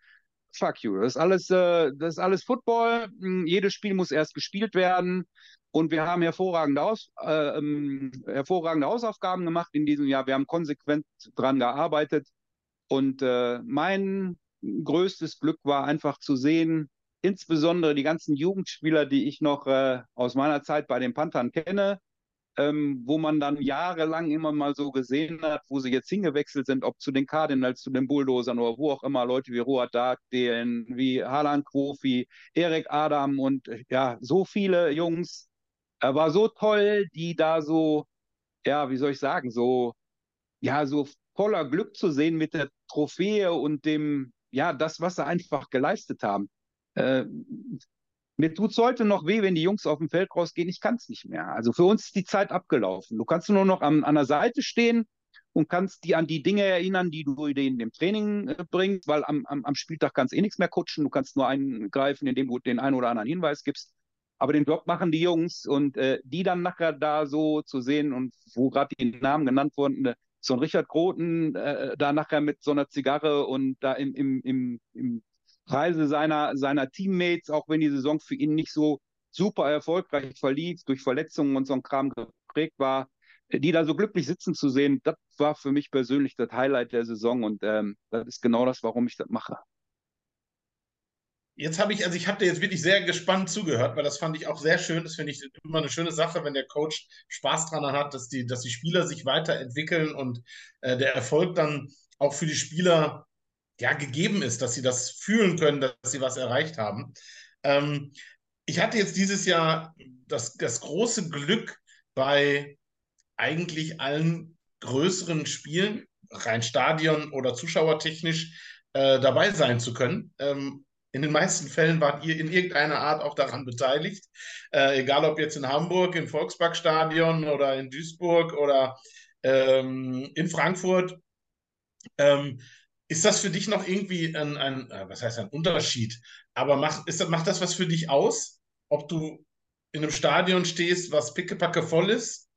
Fuck you. Das ist alles, äh, das ist alles Football. Hm, jedes Spiel muss erst gespielt werden. Und wir haben hervorragende, Aus, äh, ähm, hervorragende Hausaufgaben gemacht in diesem Jahr. Wir haben konsequent dran gearbeitet. Und äh, mein größtes Glück war einfach zu sehen, insbesondere die ganzen Jugendspieler, die ich noch äh, aus meiner Zeit bei den Panthern kenne, ähm, wo man dann jahrelang immer mal so gesehen hat, wo sie jetzt hingewechselt sind, ob zu den Cardinals, zu den Bulldozern oder wo auch immer, Leute wie Roa Dagden, wie Harlan Kofi, Erik Adam und äh, ja, so viele Jungs. Er war so toll, die da so, ja, wie soll ich sagen, so, ja, so voller Glück zu sehen mit der Trophäe und dem, ja, das, was sie einfach geleistet haben. Äh, mir tut es heute noch weh, wenn die Jungs auf dem Feld rausgehen. Ich kann es nicht mehr. Also für uns ist die Zeit abgelaufen. Du kannst nur noch an, an der Seite stehen und kannst die an die Dinge erinnern, die du in dem Training äh, bringst, weil am, am, am Spieltag kannst eh nichts mehr kutschen. Du kannst nur eingreifen, indem du den einen oder anderen Hinweis gibst. Aber den Job machen die Jungs und äh, die dann nachher da so zu sehen und wo gerade die Namen genannt wurden, äh, so ein Richard Groten äh, da nachher mit so einer Zigarre und da im, im, im, im Preise seiner, seiner Teammates, auch wenn die Saison für ihn nicht so super erfolgreich verlief, durch Verletzungen und so ein Kram geprägt war, die da so glücklich sitzen zu sehen, das war für mich persönlich das Highlight der Saison und ähm, das ist genau das, warum ich das mache. Jetzt habe ich, also ich habe dir jetzt wirklich sehr gespannt zugehört, weil das fand ich auch sehr schön. Das finde ich immer eine schöne Sache, wenn der Coach Spaß dran hat, dass die, dass die Spieler sich weiterentwickeln und äh, der Erfolg dann auch für die Spieler ja gegeben ist, dass sie das fühlen können, dass sie was erreicht haben. Ähm, ich hatte jetzt dieses Jahr das, das große Glück bei eigentlich allen größeren Spielen, rein Stadion oder zuschauertechnisch, äh, dabei sein zu können. Ähm, in den meisten Fällen wart ihr in irgendeiner Art auch daran beteiligt. Äh, egal ob jetzt in Hamburg, im Volksparkstadion oder in Duisburg oder ähm, in Frankfurt. Ähm, ist das für dich noch irgendwie ein, ein, äh, was heißt ein Unterschied? Aber macht, ist, macht das was für dich aus, ob du in einem Stadion stehst, was pickepacke voll ist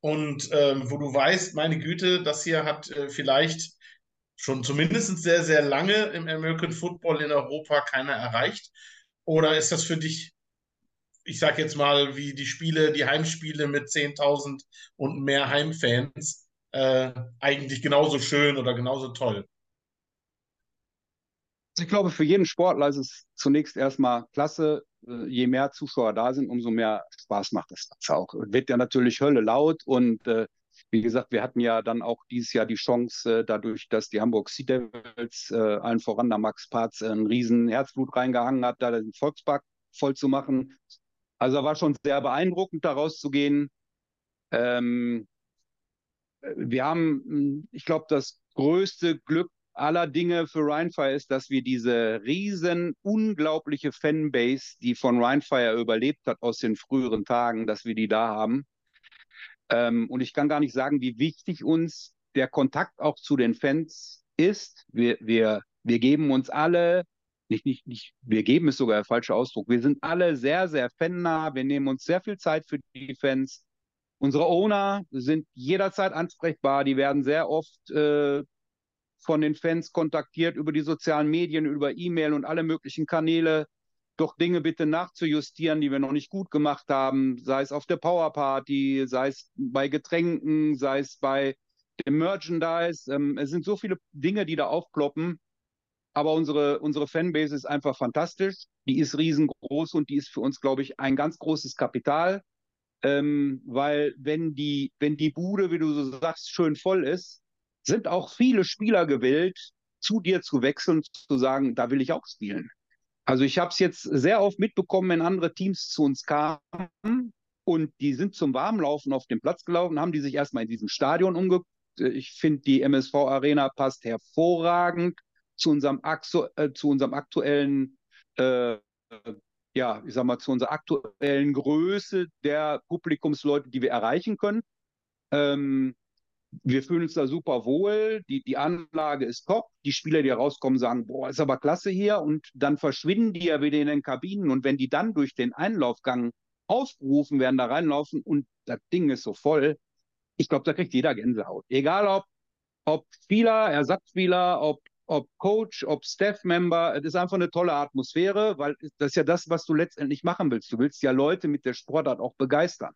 und ähm, wo du weißt, meine Güte, das hier hat äh, vielleicht schon zumindest sehr, sehr lange im American Football in Europa keiner erreicht? Oder ist das für dich, ich sage jetzt mal, wie die Spiele, die Heimspiele mit 10.000 und mehr Heimfans, äh, eigentlich genauso schön oder genauso toll? Also ich glaube, für jeden Sportler ist es zunächst erstmal klasse. Äh, je mehr Zuschauer da sind, umso mehr Spaß macht es auch. Wird ja natürlich Hölle laut und äh, wie gesagt, wir hatten ja dann auch dieses Jahr die Chance, äh, dadurch, dass die Hamburg Sea Devils, äh, allen voran der Max Parz, äh, ein riesen Herzblut reingehangen hat, da den Volkspark voll zu machen. Also war schon sehr beeindruckend, da rauszugehen. Ähm, wir haben, hm, ich glaube, das größte Glück aller Dinge für Rheinfire ist, dass wir diese riesen, unglaubliche Fanbase, die von Rheinfire überlebt hat aus den früheren Tagen, dass wir die da haben. Ähm, und ich kann gar nicht sagen, wie wichtig uns der Kontakt auch zu den Fans ist. Wir, wir, wir geben uns alle, nicht, nicht, nicht, wir geben es sogar der falsche Ausdruck. Wir sind alle sehr, sehr fannah. Wir nehmen uns sehr viel Zeit für die Fans. Unsere Owner sind jederzeit ansprechbar. Die werden sehr oft äh, von den Fans kontaktiert über die sozialen Medien, über E-Mail und alle möglichen Kanäle. Doch Dinge bitte nachzujustieren, die wir noch nicht gut gemacht haben, sei es auf der Powerparty, sei es bei Getränken, sei es bei dem Merchandise. Ähm, es sind so viele Dinge, die da aufploppen. Aber unsere, unsere Fanbase ist einfach fantastisch. Die ist riesengroß und die ist für uns, glaube ich, ein ganz großes Kapital. Ähm, weil wenn die, wenn die Bude, wie du so sagst, schön voll ist, sind auch viele Spieler gewillt, zu dir zu wechseln, zu sagen, da will ich auch spielen. Also ich habe es jetzt sehr oft mitbekommen, wenn andere Teams zu uns kamen und die sind zum Warmlaufen auf den Platz gelaufen, haben die sich erstmal in diesem Stadion umgeguckt. Ich finde, die MSV Arena passt hervorragend zu unserem, äh, zu unserem aktuellen, äh, ja, ich sag mal, zu unserer aktuellen Größe der Publikumsleute, die wir erreichen können. Ähm, wir fühlen uns da super wohl, die, die Anlage ist top, die Spieler, die rauskommen, sagen, boah, ist aber klasse hier und dann verschwinden die ja wieder in den Kabinen und wenn die dann durch den Einlaufgang aufgerufen werden, da reinlaufen und das Ding ist so voll, ich glaube, da kriegt jeder Gänsehaut. Egal ob, ob Spieler, Ersatzspieler, ob, ob Coach, ob Staff-Member, es ist einfach eine tolle Atmosphäre, weil das ist ja das, was du letztendlich machen willst. Du willst ja Leute mit der Sportart auch begeistern.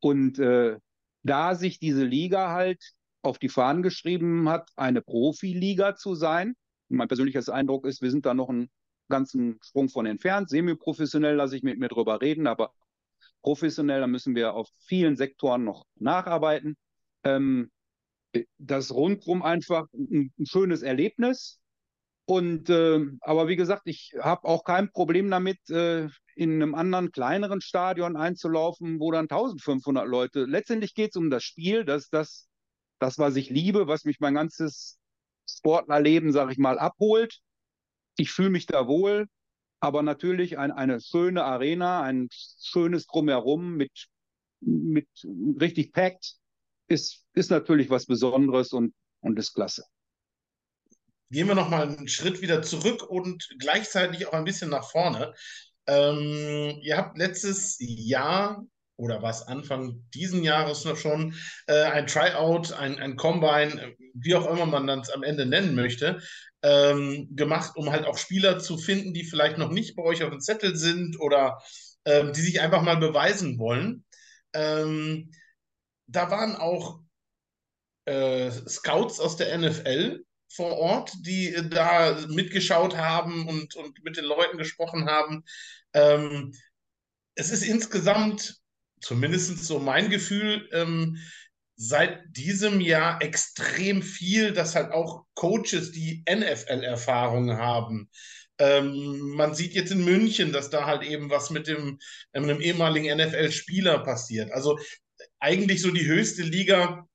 Und äh, da sich diese Liga halt auf die Fahnen geschrieben hat, eine Profiliga zu sein. Mein persönlicher Eindruck ist, wir sind da noch einen ganzen Sprung von entfernt. Semi-professionell lasse ich mit mir drüber reden, aber professionell, da müssen wir auf vielen Sektoren noch nacharbeiten. Ähm, das rundrum einfach ein, ein schönes Erlebnis. Und äh, aber wie gesagt, ich habe auch kein Problem damit, äh, in einem anderen kleineren Stadion einzulaufen, wo dann 1500 Leute. Letztendlich geht es um das Spiel, das das, das, was ich liebe, was mich mein ganzes Sportlerleben, sage ich mal, abholt. Ich fühle mich da wohl, aber natürlich ein, eine schöne Arena, ein schönes Drumherum mit, mit richtig packt, ist, ist natürlich was Besonderes und, und ist klasse. Gehen wir nochmal einen Schritt wieder zurück und gleichzeitig auch ein bisschen nach vorne. Ähm, ihr habt letztes Jahr oder was Anfang diesen Jahres noch schon äh, ein Tryout, ein, ein Combine, wie auch immer man das am Ende nennen möchte, ähm, gemacht, um halt auch Spieler zu finden, die vielleicht noch nicht bei euch auf dem Zettel sind oder ähm, die sich einfach mal beweisen wollen. Ähm, da waren auch äh, Scouts aus der NFL vor Ort, die da mitgeschaut haben und, und mit den Leuten gesprochen haben. Ähm, es ist insgesamt, zumindest so mein Gefühl, ähm, seit diesem Jahr extrem viel, dass halt auch Coaches, die NFL-Erfahrung haben. Ähm, man sieht jetzt in München, dass da halt eben was mit dem einem ehemaligen NFL-Spieler passiert. Also eigentlich so die höchste Liga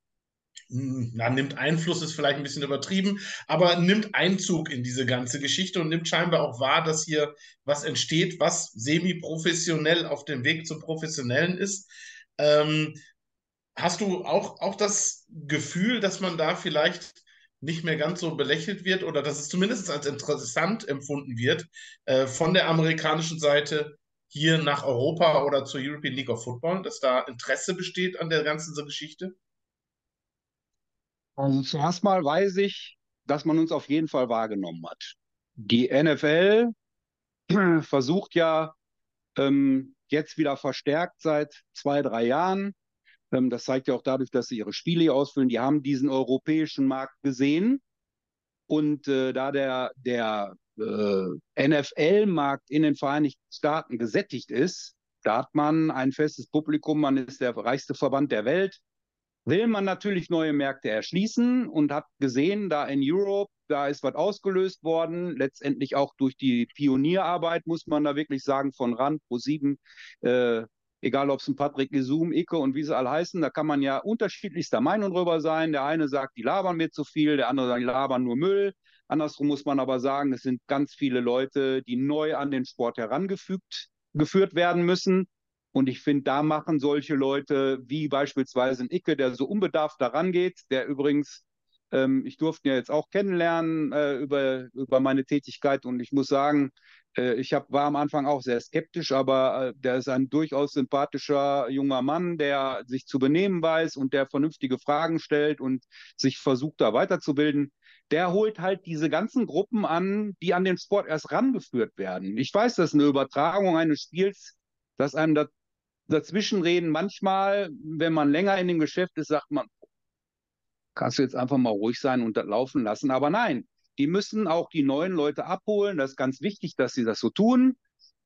na, nimmt Einfluss, ist vielleicht ein bisschen übertrieben, aber nimmt Einzug in diese ganze Geschichte und nimmt scheinbar auch wahr, dass hier was entsteht, was semi-professionell auf dem Weg zum Professionellen ist. Ähm, hast du auch, auch das Gefühl, dass man da vielleicht nicht mehr ganz so belächelt wird oder dass es zumindest als interessant empfunden wird äh, von der amerikanischen Seite hier nach Europa oder zur European League of Football, dass da Interesse besteht an der ganzen Geschichte? Also zuerst mal weiß ich, dass man uns auf jeden Fall wahrgenommen hat. Die NFL [CLEARS THROAT] versucht ja ähm, jetzt wieder verstärkt seit zwei, drei Jahren. Ähm, das zeigt ja auch dadurch, dass sie ihre Spiele ausfüllen. Die haben diesen europäischen Markt gesehen. Und äh, da der, der äh, NFL-Markt in den Vereinigten Staaten gesättigt ist, da hat man ein festes Publikum, man ist der reichste Verband der Welt, will man natürlich neue Märkte erschließen und hat gesehen, da in Europe, da ist was ausgelöst worden, letztendlich auch durch die Pionierarbeit, muss man da wirklich sagen, von Rand pro sieben, äh, egal ob es ein Patrick Gesum, Icke und wie sie alle heißen, da kann man ja unterschiedlichster Meinung drüber sein. Der eine sagt, die labern mir zu viel, der andere sagt, die labern nur Müll. Andersrum muss man aber sagen, es sind ganz viele Leute, die neu an den Sport herangefügt geführt werden müssen. Und ich finde, da machen solche Leute wie beispielsweise ein Icke, der so unbedarft daran geht, der übrigens, ähm, ich durfte ihn ja jetzt auch kennenlernen äh, über, über meine Tätigkeit und ich muss sagen, äh, ich hab, war am Anfang auch sehr skeptisch, aber äh, der ist ein durchaus sympathischer junger Mann, der sich zu benehmen weiß und der vernünftige Fragen stellt und sich versucht, da weiterzubilden. der holt halt diese ganzen Gruppen an, die an den Sport erst rangeführt werden. Ich weiß, dass eine Übertragung eines Spiels, dass einem da, dazwischenreden manchmal, wenn man länger in dem Geschäft ist, sagt man, kannst du jetzt einfach mal ruhig sein und das laufen lassen. Aber nein, die müssen auch die neuen Leute abholen. Das ist ganz wichtig, dass sie das so tun.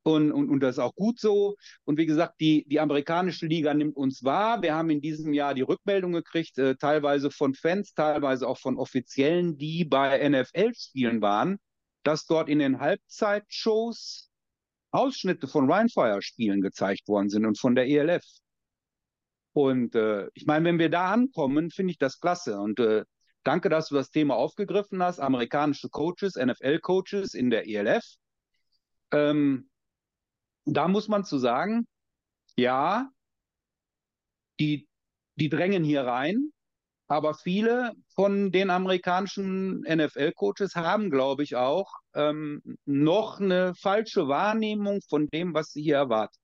Und, und, und das ist auch gut so. Und wie gesagt, die, die amerikanische Liga nimmt uns wahr. Wir haben in diesem Jahr die Rückmeldung gekriegt, äh, teilweise von Fans, teilweise auch von Offiziellen, die bei NFL-Spielen waren, dass dort in den Halbzeitshows Ausschnitte von Rhinefire-Spielen gezeigt worden sind und von der ELF. Und äh, ich meine, wenn wir da ankommen, finde ich das klasse. Und äh, danke, dass du das Thema aufgegriffen hast. Amerikanische Coaches, NFL-Coaches in der ELF. Ähm, da muss man zu sagen, ja, die, die drängen hier rein, aber viele von den amerikanischen NFL-Coaches haben, glaube ich, auch ähm, noch eine falsche Wahrnehmung von dem, was sie hier erwartet.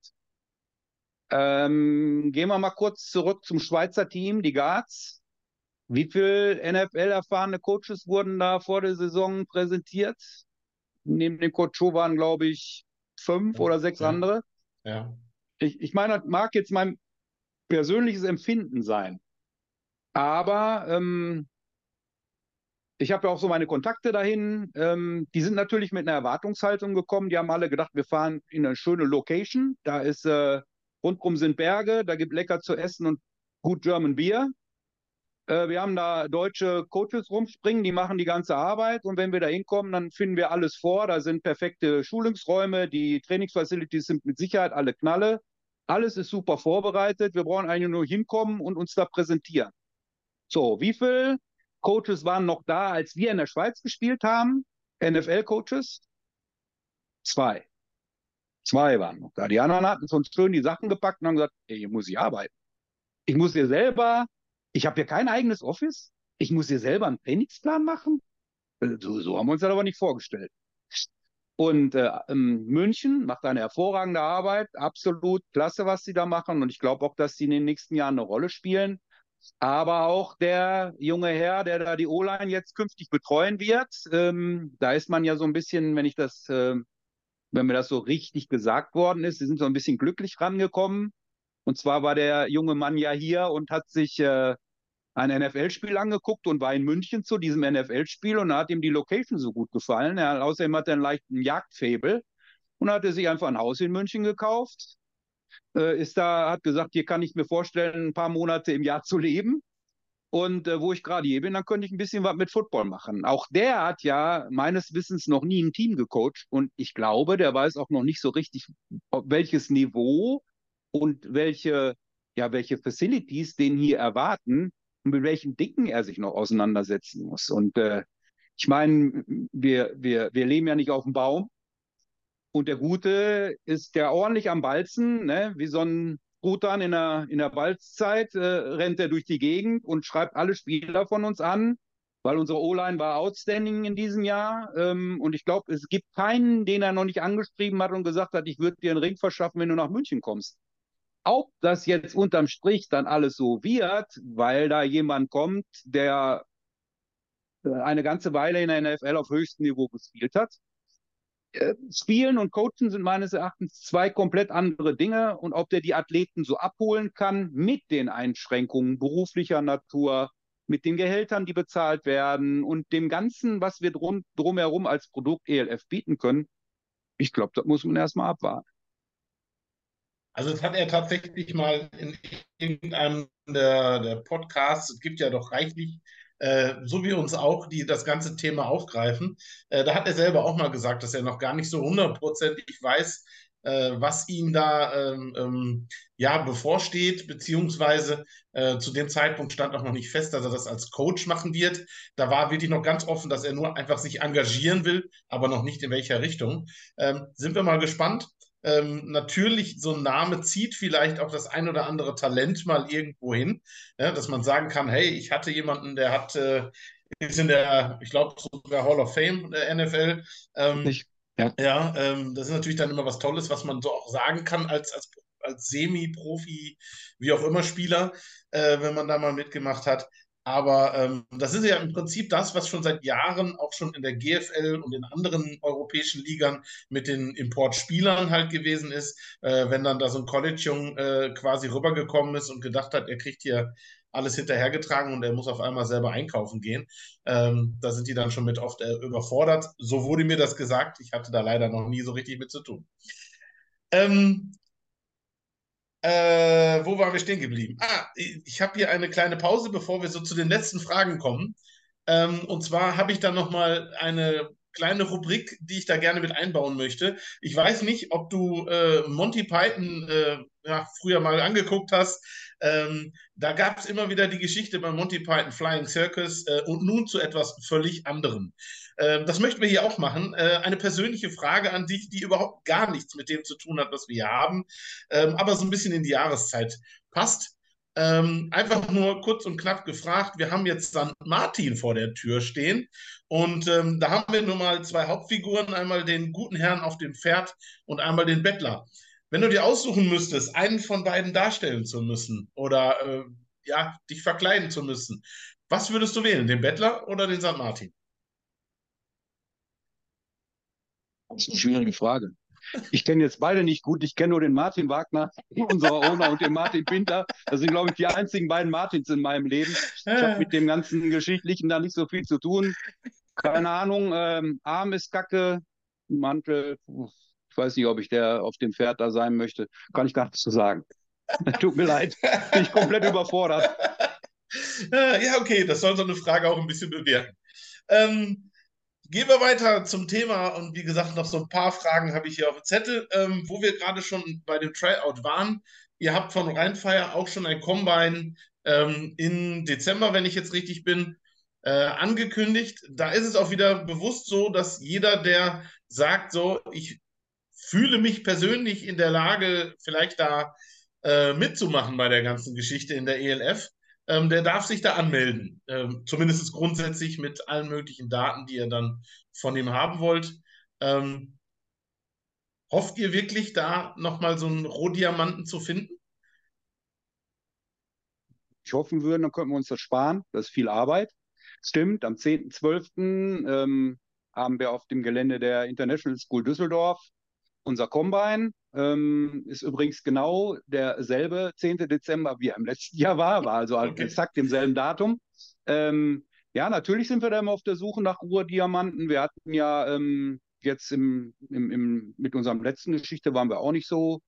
Ähm, gehen wir mal kurz zurück zum Schweizer Team, die Guards. Wie viele NFL-erfahrene Coaches wurden da vor der Saison präsentiert? Neben dem Coach Cho waren, glaube ich, fünf oder sechs ja. andere. Ja. Ich, ich meine, das mag jetzt mein persönliches Empfinden sein. Aber ähm, ich habe ja auch so meine Kontakte dahin. Ähm, die sind natürlich mit einer Erwartungshaltung gekommen. Die haben alle gedacht, wir fahren in eine schöne Location. Da ist äh, rundrum sind Berge, da gibt lecker zu essen und gut German Beer. Äh, wir haben da deutsche Coaches rumspringen, die machen die ganze Arbeit und wenn wir da hinkommen, dann finden wir alles vor. Da sind perfekte Schulungsräume, die Trainingsfacilities sind mit Sicherheit alle Knalle. Alles ist super vorbereitet. Wir brauchen eigentlich nur hinkommen und uns da präsentieren. So, wie viele Coaches waren noch da, als wir in der Schweiz gespielt haben? NFL-Coaches? Zwei. Zwei waren noch da. Die anderen hatten schon schön die Sachen gepackt und haben gesagt, ey, hier muss ich arbeiten. Ich muss hier selber ich habe hier kein eigenes Office. Ich muss hier selber einen Trainingsplan machen. Äh, so, so haben wir uns das aber nicht vorgestellt. Und äh, ähm, München macht eine hervorragende Arbeit, absolut klasse, was sie da machen. Und ich glaube auch, dass sie in den nächsten Jahren eine Rolle spielen. Aber auch der junge Herr, der da die O-Line jetzt künftig betreuen wird, ähm, da ist man ja so ein bisschen, wenn ich das, äh, wenn mir das so richtig gesagt worden ist, sie sind so ein bisschen glücklich rangekommen. Und zwar war der junge Mann ja hier und hat sich äh, ein NFL-Spiel angeguckt und war in München zu diesem NFL-Spiel und da hat ihm die Location so gut gefallen. Er, außerdem hat er einen leichten Jagdfabel und hatte sich einfach ein Haus in München gekauft. Äh, ist da, hat gesagt, hier kann ich mir vorstellen, ein paar Monate im Jahr zu leben. Und äh, wo ich gerade hier bin, dann könnte ich ein bisschen was mit Football machen. Auch der hat ja meines Wissens noch nie ein Team gecoacht und ich glaube, der weiß auch noch nicht so richtig, welches Niveau und welche, ja, welche Facilities den hier erwarten und mit welchen Dingen er sich noch auseinandersetzen muss. Und äh, ich meine, wir, wir, wir leben ja nicht auf dem Baum. Und der Gute ist ja ordentlich am Balzen, ne? wie so ein Rutan in der, in der Balzzeit, äh, rennt er durch die Gegend und schreibt alle Spieler von uns an, weil unsere O-Line war outstanding in diesem Jahr. Ähm, und ich glaube, es gibt keinen, den er noch nicht angeschrieben hat und gesagt hat, ich würde dir einen Ring verschaffen, wenn du nach München kommst. Ob das jetzt unterm Strich dann alles so wird, weil da jemand kommt, der äh, eine ganze Weile in der NFL auf höchstem Niveau gespielt hat. Äh, Spielen und Coachen sind meines Erachtens zwei komplett andere Dinge und ob der die Athleten so abholen kann mit den Einschränkungen beruflicher Natur, mit den Gehältern, die bezahlt werden und dem Ganzen, was wir drum, drumherum als Produkt ELF bieten können, ich glaube, das muss man erstmal abwarten. Also das hat er tatsächlich mal in irgendeinem der, der Podcasts, es gibt ja doch reichlich, äh, so wie uns auch, die das ganze Thema aufgreifen. Äh, da hat er selber auch mal gesagt, dass er noch gar nicht so hundertprozentig weiß, äh, was ihm da ähm, ähm, ja bevorsteht, beziehungsweise äh, zu dem Zeitpunkt stand auch noch nicht fest, dass er das als Coach machen wird. Da war wirklich noch ganz offen, dass er nur einfach sich engagieren will, aber noch nicht in welcher Richtung. Ähm, sind wir mal gespannt. Ähm, natürlich, so ein Name zieht vielleicht auch das ein oder andere Talent mal irgendwo hin, ja, dass man sagen kann, hey, ich hatte jemanden, der hat, äh, ist in der, ich glaube, sogar Hall of Fame der NFL. Ähm, ich, ja, ja ähm, das ist natürlich dann immer was Tolles, was man so auch sagen kann als, als, als Semi-Profi, wie auch immer Spieler, äh, wenn man da mal mitgemacht hat. Aber ähm, das ist ja im Prinzip das, was schon seit Jahren auch schon in der GFL und in anderen europäischen Ligern mit den Importspielern halt gewesen ist, äh, wenn dann da so ein College-Jung äh, quasi rübergekommen ist und gedacht hat, er kriegt hier alles hinterhergetragen und er muss auf einmal selber einkaufen gehen. Ähm, da sind die dann schon mit oft äh, überfordert. So wurde mir das gesagt. Ich hatte da leider noch nie so richtig mit zu tun. Ähm, äh, wo waren wir stehen geblieben? Ah, ich habe hier eine kleine Pause, bevor wir so zu den letzten Fragen kommen. Ähm, und zwar habe ich dann nochmal eine kleine Rubrik, die ich da gerne mit einbauen möchte. Ich weiß nicht, ob du äh, Monty Python äh, ja, früher mal angeguckt hast. Ähm, da gab es immer wieder die Geschichte bei Monty Python Flying Circus äh, und nun zu etwas völlig anderem. Ähm, das möchten wir hier auch machen. Äh, eine persönliche Frage an dich, die überhaupt gar nichts mit dem zu tun hat, was wir hier haben, ähm, aber so ein bisschen in die Jahreszeit passt. Ähm, einfach nur kurz und knapp gefragt. Wir haben jetzt St. Martin vor der Tür stehen und ähm, da haben wir nun mal zwei Hauptfiguren, einmal den guten Herrn auf dem Pferd und einmal den Bettler. Wenn du dir aussuchen müsstest, einen von beiden darstellen zu müssen oder äh, ja, dich verkleiden zu müssen, was würdest du wählen, den Bettler oder den St. Martin? Das ist eine schwierige Frage. Ich kenne jetzt beide nicht gut. Ich kenne nur den Martin Wagner, [LAUGHS] unserer Owner, und den Martin Pinter. Das sind, glaube ich, die einzigen beiden Martins in meinem Leben. Ich habe mit dem ganzen Geschichtlichen da nicht so viel zu tun. Keine Ahnung. Ähm, Arm ist kacke, Mantel. Ich weiß nicht, ob ich der auf dem Pferd da sein möchte. Kann ich gar nichts zu sagen. [LAUGHS] Tut mir leid. Bin ich komplett überfordert. [LAUGHS] Ja, okay. Das soll so eine Frage auch ein bisschen bewerten. Ähm, Gehen wir weiter zum Thema und wie gesagt, noch so ein paar Fragen habe ich hier auf dem Zettel, ähm, wo wir gerade schon bei dem Tryout waren. Ihr habt von Rheinfire auch schon ein Combine ähm, im Dezember, wenn ich jetzt richtig bin, äh, angekündigt. Da ist es auch wieder bewusst so, dass jeder, der sagt, so, ich fühle mich persönlich in der Lage, vielleicht da äh, mitzumachen bei der ganzen Geschichte in der ELF, ähm, der darf sich da anmelden. Ähm, zumindest grundsätzlich mit allen möglichen Daten, die ihr dann von ihm haben wollt. Ähm, hofft ihr wirklich, da nochmal so einen Rohdiamanten zu finden? Ich hoffen würden, dann könnten wir uns das sparen. Das ist viel Arbeit. Stimmt, am 10.12. Ähm, haben wir auf dem Gelände der International School Düsseldorf unser Combine. Ähm, ist übrigens genau derselbe 10. Dezember, wie er im letzten Jahr war, war also [LAUGHS] okay. exakt demselben Datum. Ähm, ja, natürlich sind wir da immer auf der Suche nach Urdiamanten. Wir hatten ja ähm, jetzt im, im, im, mit unserem letzten Geschichte waren wir auch nicht so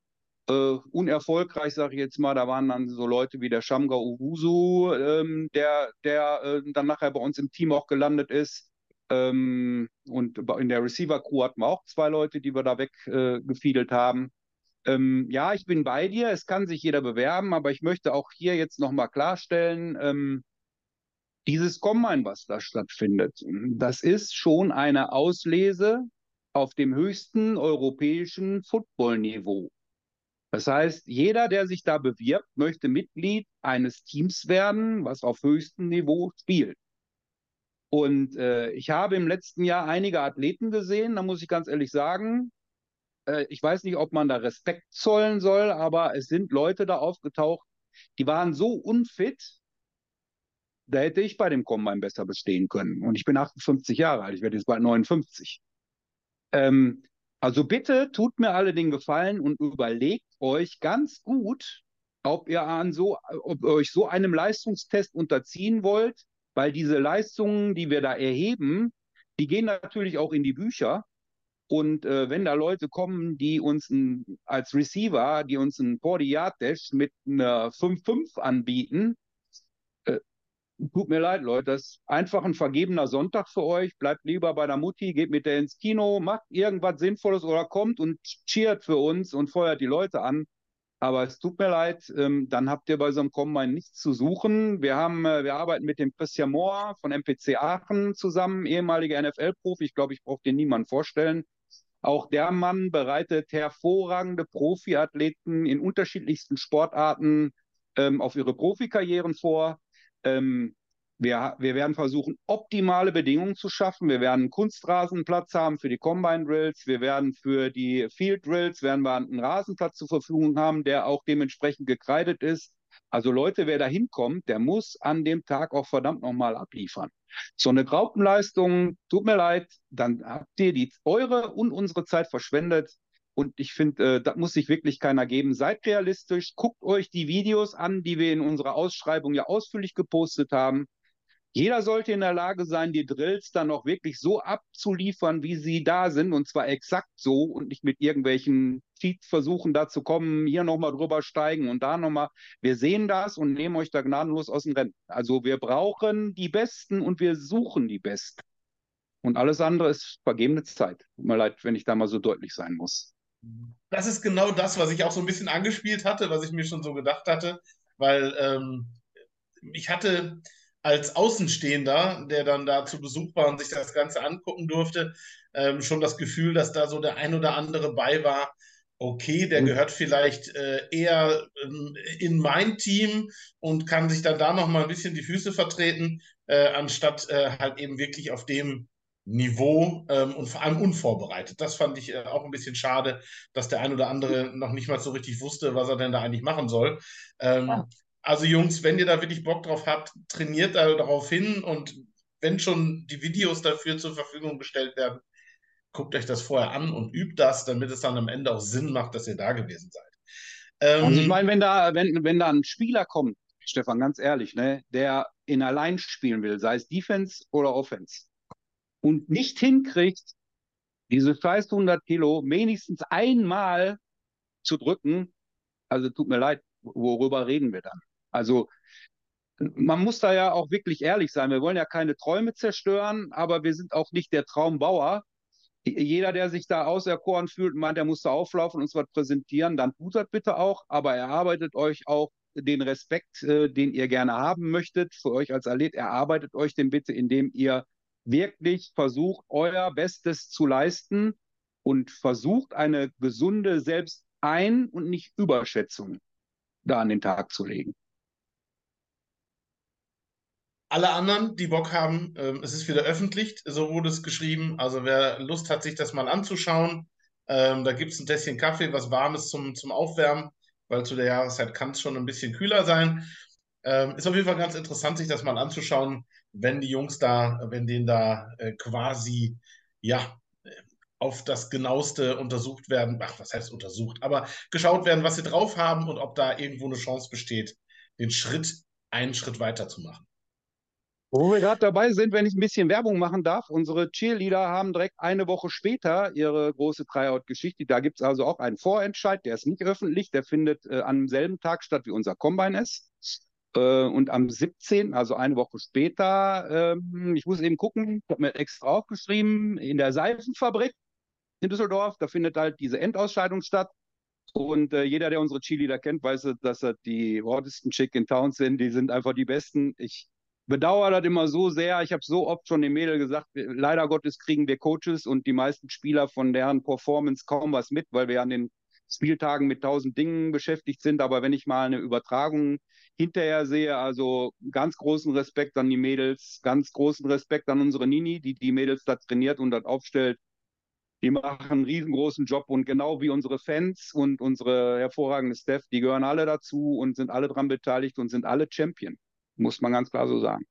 äh, unerfolgreich, sage ich jetzt mal. Da waren dann so Leute wie der Shamga Uwusu, ähm, der, der äh, dann nachher bei uns im Team auch gelandet ist. Ähm, und in der Receiver-Crew hatten wir auch zwei Leute, die wir da weggefiedelt äh, haben. Ähm, ja, ich bin bei dir. Es kann sich jeder bewerben, aber ich möchte auch hier jetzt nochmal klarstellen, ähm, dieses Combine, was da stattfindet, das ist schon eine Auslese auf dem höchsten europäischen Football-Niveau. Das heißt, jeder, der sich da bewirbt, möchte Mitglied eines Teams werden, was auf höchstem Niveau spielt. Und äh, ich habe im letzten Jahr einige Athleten gesehen, da muss ich ganz ehrlich sagen, äh, ich weiß nicht, ob man da Respekt zollen soll, aber es sind Leute da aufgetaucht, die waren so unfit, da hätte ich bei dem Combine besser bestehen können. Und ich bin 58 Jahre alt, ich werde jetzt bald 59. Ähm, also bitte tut mir alle den Gefallen und überlegt euch ganz gut, ob ihr an so, ob ihr euch so einem Leistungstest unterziehen wollt, weil diese Leistungen, die wir da erheben, die gehen natürlich auch in die Bücher. Und äh, wenn da Leute kommen, die uns ein, als Receiver, die uns ein 40-Yard-Dash mit einer 5-5 anbieten, äh, tut mir leid, Leute, das ist einfach ein vergebener Sonntag für euch. Bleibt lieber bei der Mutti, geht mit der ins Kino, macht irgendwas Sinnvolles oder kommt und cheert für uns und feuert die Leute an. Aber es tut mir leid, ähm, dann habt ihr bei so einem Combine nichts zu suchen. Wir haben, äh, wir arbeiten mit dem Christian Mohr von MPC Aachen zusammen, ehemaliger NFL-Profi. Ich glaube, ich brauche dir niemand vorstellen. Auch der Mann bereitet hervorragende Profiathleten in unterschiedlichsten Sportarten ähm, auf ihre Profikarrieren vor. Ähm, wir, wir werden versuchen, optimale Bedingungen zu schaffen. Wir werden einen Kunstrasenplatz haben für die Combine Drills. Wir werden für die Field Drills werden wir einen Rasenplatz zur Verfügung haben, der auch dementsprechend gekreidet ist. Also Leute, wer da hinkommt, der muss an dem Tag auch verdammt nochmal abliefern. So eine Graupenleistung, tut mir leid, dann habt ihr die eure und unsere Zeit verschwendet. Und ich finde, äh, das muss sich wirklich keiner geben. Seid realistisch, guckt euch die Videos an, die wir in unserer Ausschreibung ja ausführlich gepostet haben. Jeder sollte in der Lage sein, die Drills dann auch wirklich so abzuliefern, wie sie da sind, und zwar exakt so und nicht mit irgendwelchen Cheats versuchen, da zu kommen, hier nochmal drüber steigen und da nochmal. Wir sehen das und nehmen euch da gnadenlos aus dem Rennen. Also wir brauchen die Besten und wir suchen die Besten. Und alles andere ist vergebene Zeit. Tut mir leid, wenn ich da mal so deutlich sein muss. Das ist genau das, was ich auch so ein bisschen angespielt hatte, was ich mir schon so gedacht hatte, weil ähm, ich hatte als Außenstehender, der dann da zu Besuch war und sich das Ganze angucken durfte, ähm, schon das Gefühl, dass da so der ein oder andere bei war. Okay, der mhm. gehört vielleicht äh, eher ähm, in mein Team und kann sich dann da noch mal ein bisschen die Füße vertreten, äh, anstatt äh, halt eben wirklich auf dem Niveau ähm, und vor allem unvorbereitet. Das fand ich äh, auch ein bisschen schade, dass der ein oder andere noch nicht mal so richtig wusste, was er denn da eigentlich machen soll. Ähm, ja. Also Jungs, wenn ihr da wirklich Bock drauf habt, trainiert da darauf hin und wenn schon die Videos dafür zur Verfügung gestellt werden, guckt euch das vorher an und übt das, damit es dann am Ende auch Sinn macht, dass ihr da gewesen seid. Ähm, also ich meine, wenn da, wenn, wenn da ein Spieler kommt, Stefan, ganz ehrlich, ne, der in allein spielen will, sei es Defense oder Offense, und nicht hinkriegt, diese scheiß 100 Kilo wenigstens einmal zu drücken, also tut mir leid, worüber reden wir dann? Also man muss da ja auch wirklich ehrlich sein. Wir wollen ja keine Träume zerstören, aber wir sind auch nicht der Traumbauer. Jeder, der sich da auserkoren fühlt meint, er muss da auflaufen und uns was präsentieren, dann tut das bitte auch, aber erarbeitet euch auch den Respekt, äh, den ihr gerne haben möchtet für euch als Athlet. Erarbeitet euch den bitte, indem ihr wirklich versucht, euer Bestes zu leisten und versucht, eine gesunde Selbstein- und nicht Überschätzung da an den Tag zu legen alle anderen, die Bock haben, ähm, es ist wieder öffentlich, so wurde es geschrieben. Also wer Lust hat, sich das mal anzuschauen, ähm, da gibt es ein Tässchen Kaffee, was Warmes zum, zum Aufwärmen, weil zu der Jahreszeit kann es schon ein bisschen kühler sein. Ähm, ist auf jeden Fall ganz interessant, sich das mal anzuschauen, wenn die Jungs da, wenn denen da äh, quasi, ja, auf das Genaueste untersucht werden, ach, was heißt untersucht, aber geschaut werden, was sie drauf haben und ob da irgendwo eine Chance besteht, den Schritt, einen Schritt weiter zu machen. Wo wir gerade dabei sind, wenn ich ein bisschen Werbung machen darf, unsere Cheerleader haben direkt eine Woche später ihre große Tryout-Geschichte. Da gibt es also auch einen Vorentscheid, der ist nicht öffentlich, der findet äh, am selben Tag statt, wie unser Combine ist. Äh, und am 17., also eine Woche später, äh, ich muss eben gucken, ich habe mir extra aufgeschrieben, in der Seifenfabrik in Düsseldorf, da findet halt diese Endausscheidung statt. Und äh, jeder, der unsere Cheerleader kennt, weiß, dass das die hottesten Chick in Town sind. Die sind einfach die besten. Ich bedauere das immer so sehr. Ich habe so oft schon den Mädel gesagt, leider Gottes kriegen wir Coaches und die meisten Spieler von deren Performance kaum was mit, weil wir an den Spieltagen mit tausend Dingen beschäftigt sind. Aber wenn ich mal eine Übertragung hinterher sehe, also ganz großen Respekt an die Mädels, ganz großen Respekt an unsere Nini, die die Mädels da trainiert und das aufstellt. Die machen einen riesengroßen Job und genau wie unsere Fans und unsere hervorragende Staff, die gehören alle dazu und sind alle daran beteiligt und sind alle Champion muss man ganz klar so sagen.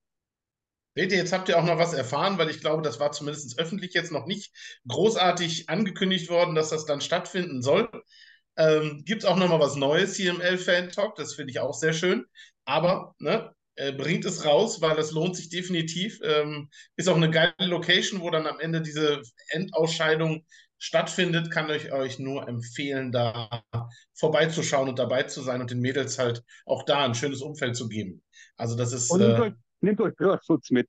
Seht jetzt habt ihr auch noch was erfahren, weil ich glaube, das war zumindest öffentlich jetzt noch nicht großartig angekündigt worden, dass das dann stattfinden soll. Ähm, Gibt es auch noch mal was Neues hier im L-Fan-Talk, das finde ich auch sehr schön. Aber ne, äh, bringt es raus, weil das lohnt sich definitiv. Ähm, ist auch eine geile Location, wo dann am Ende diese Endausscheidung stattfindet, kann ich euch nur empfehlen, da vorbeizuschauen und dabei zu sein und den Mädels halt auch da ein schönes Umfeld zu geben. Also das ist. Und nehmt, äh, euch, nehmt euch Hörschutz mit.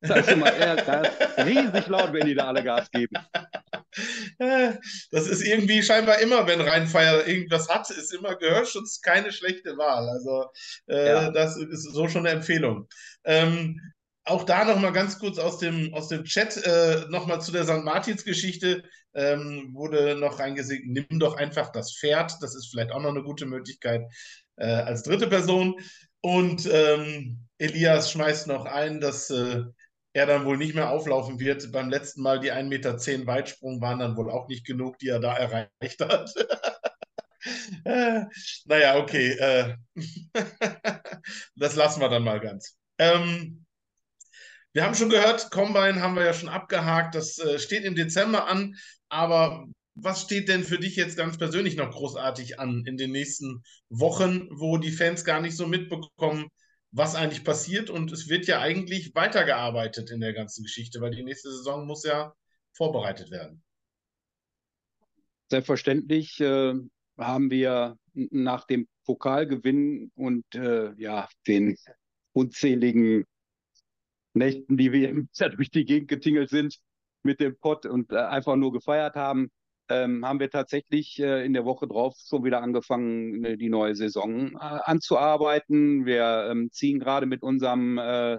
Das ist, mal, das ist riesig laut, wenn die da alle Gas geben. [LAUGHS] Das ist irgendwie scheinbar immer, wenn Rheinfeier irgendwas hat, ist immer Gehörschutz keine schlechte Wahl. Also äh, ja. das ist so schon eine Empfehlung. Ähm, auch da nochmal ganz kurz aus dem, aus dem Chat äh, nochmal zu der St. Martins-Geschichte ähm, wurde noch reingesagt, nimm doch einfach das Pferd. Das ist vielleicht auch noch eine gute Möglichkeit äh, als dritte Person. Und ähm, Elias schmeißt noch ein, dass äh, er dann wohl nicht mehr auflaufen wird. Beim letzten Mal die 1,10 Meter Weitsprung waren dann wohl auch nicht genug, die er da erreicht hat. [LAUGHS] äh, naja, okay. Äh, [LAUGHS] das lassen wir dann mal ganz. Ähm, wir haben schon gehört, Combine haben wir ja schon abgehakt. Das äh, steht im Dezember an. Aber was steht denn für dich jetzt ganz persönlich noch großartig an in den nächsten Wochen, wo die Fans gar nicht so mitbekommen, was eigentlich passiert? Und es wird ja eigentlich weitergearbeitet in der ganzen Geschichte, weil die nächste Saison muss ja vorbereitet werden. Selbstverständlich äh, haben wir nach dem Pokalgewinn und äh, ja, den unzähligen Nächten, die wir [LAUGHS] durch die Gegend getingelt sind mit dem Pott und äh, einfach nur gefeiert haben, ähm, haben wir tatsächlich äh, in der Woche drauf schon wieder angefangen, ne, die neue Saison äh, anzuarbeiten. Wir ähm, ziehen gerade mit unserem äh,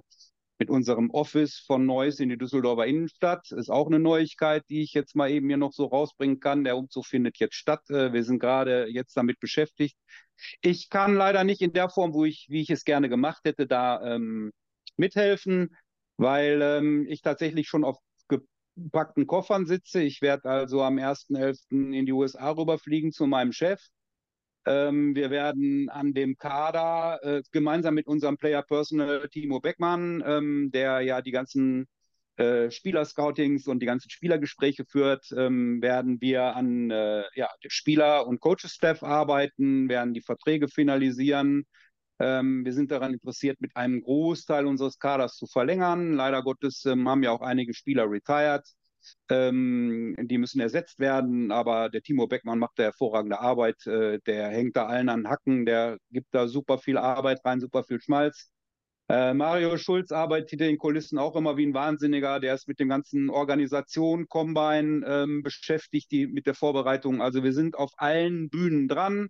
mit unserem Office von Neuss in die Düsseldorfer Innenstadt. Ist auch eine Neuigkeit, die ich jetzt mal eben hier noch so rausbringen kann. Der Umzug findet jetzt statt. Äh, wir sind gerade jetzt damit beschäftigt. Ich kann leider nicht in der Form, wo ich, wie ich es gerne gemacht hätte, da ähm, mithelfen, weil ähm, ich tatsächlich schon auf gepackten Koffern sitze. Ich werde also am 1.11. in die USA rüberfliegen zu meinem Chef ähm, wir werden an dem Kader äh, gemeinsam mit unserem Player Personal Timo Beckmann, ähm, der ja die ganzen äh, Spieler-Scoutings und die ganzen Spielergespräche führt, ähm, werden wir an äh, ja, Spieler- und Coaches-Staff arbeiten, werden die Verträge finalisieren. Ähm, wir sind daran interessiert, mit einem Großteil unseres Kaders zu verlängern. Leider Gottes ähm, haben ja auch einige Spieler retired. Ähm, die müssen ersetzt werden, aber der Timo Beckmann macht da hervorragende Arbeit. Äh, der hängt da allen an Hacken, der gibt da super viel Arbeit rein, super viel Schmalz. Äh, Mario Schulz arbeitet hinter den Kulissen auch immer wie ein Wahnsinniger. Der ist mit dem ganzen Organisation, Combine ähm, beschäftigt, die, mit der Vorbereitung. Also wir sind auf allen Bühnen dran.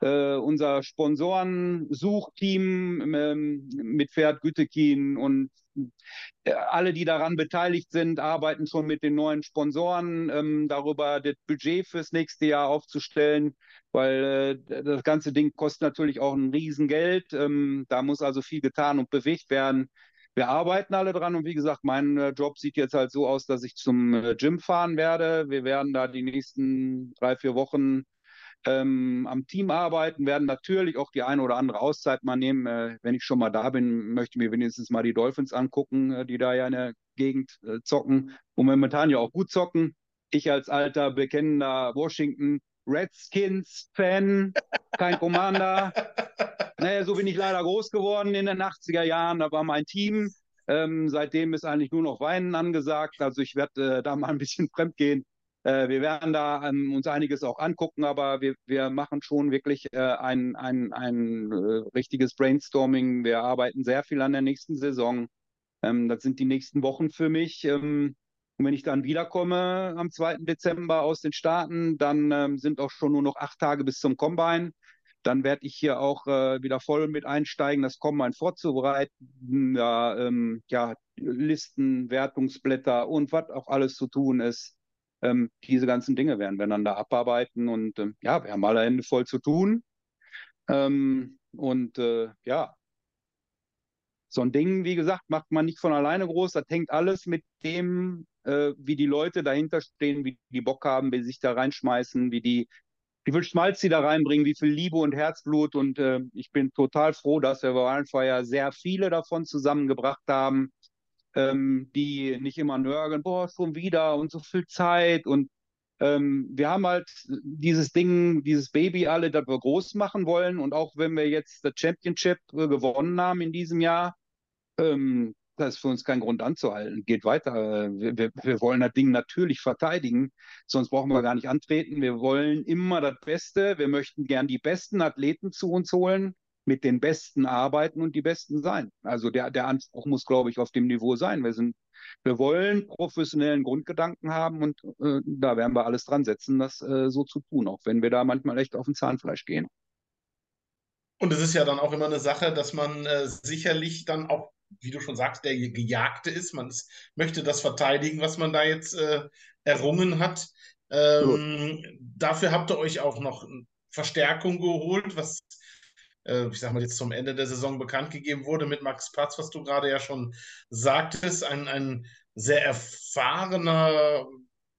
Äh, unser Sponsoren-Suchteam ähm, mit Pferd Gütekin und äh, alle, die daran beteiligt sind, arbeiten schon mit den neuen Sponsoren ähm, darüber, das Budget fürs nächste Jahr aufzustellen, weil äh, das ganze Ding kostet natürlich auch ein Riesengeld. Ähm, da muss also viel getan und bewegt werden. Wir arbeiten alle dran und wie gesagt, mein äh, Job sieht jetzt halt so aus, dass ich zum äh, Gym fahren werde. Wir werden da die nächsten drei, vier Wochen ähm, am Team arbeiten, werden natürlich auch die eine oder andere Auszeit mal nehmen. Äh, wenn ich schon mal da bin, möchte ich mir wenigstens mal die Dolphins angucken, äh, die da ja in der Gegend äh, zocken und momentan ja auch gut zocken. Ich als alter, bekennender Washington Redskins-Fan, kein Commander. [LAUGHS] naja, so bin ich leider groß geworden in den 80er Jahren. Da war mein Team. Ähm, seitdem ist eigentlich nur noch Weinen angesagt. Also ich werde äh, da mal ein bisschen fremd gehen. Äh, wir werden da ähm, uns einiges auch angucken, aber wir, wir machen schon wirklich äh, ein, ein, ein äh, richtiges Brainstorming. Wir arbeiten sehr viel an der nächsten Saison. Ähm, das sind die nächsten Wochen für mich. Ähm, und wenn ich dann wiederkomme am 2. Dezember aus den Staaten, dann ähm, sind auch schon nur noch acht Tage bis zum Combine. Dann werde ich hier auch äh, wieder voll mit einsteigen, das Combine vorzubereiten, ja, ähm, ja, Listen, Wertungsblätter und was auch alles zu tun ist. Ähm, diese ganzen Dinge werden wir dann da abarbeiten und ähm, ja, wir haben alle Hände voll zu tun. Ähm, und äh, ja, so ein Ding, wie gesagt, macht man nicht von alleine groß. Das hängt alles mit dem, äh, wie die Leute dahinter stehen, wie die Bock haben, wie sie sich da reinschmeißen, wie die, wie viel Schmalz sie da reinbringen, wie viel Liebe und Herzblut. Und äh, ich bin total froh, dass wir bei Wildfire sehr viele davon zusammengebracht haben ähm, die nicht immer nörgeln, boah, schon wieder und so viel Zeit und ähm, wir haben halt dieses Ding, dieses Baby alle, das wir groß machen wollen und auch wenn wir jetzt das Championship gewonnen haben in diesem Jahr, ähm, das ist für uns kein Grund anzuhalten. Geht weiter. Wir, wir, wir, wollen das Ding natürlich verteidigen, sonst brauchen wir gar nicht antreten. Wir wollen immer das Beste. Wir möchten gern die besten Athleten zu uns holen mit den Besten arbeiten und die Besten sein. Also der, der Anspruch muss, glaube ich, auf dem Niveau sein. Wir sind, wir wollen professionellen Grundgedanken haben und äh, da werden wir alles dran setzen, das äh, so zu tun, auch wenn wir da manchmal echt auf den Zahnfleisch gehen. Und es ist ja dann auch immer eine Sache, dass man äh, sicherlich dann auch, wie du schon sagst, der Gejagte ist. Man ist, möchte das verteidigen, was man da jetzt äh, errungen hat. Ähm, dafür habt ihr euch auch noch Verstärkung geholt, was äh, ich sag mal, jetzt zum Ende der Saison bekannt gegeben wurde mit Max Patz, was du gerade ja schon sagtest, ein, ein sehr erfahrener,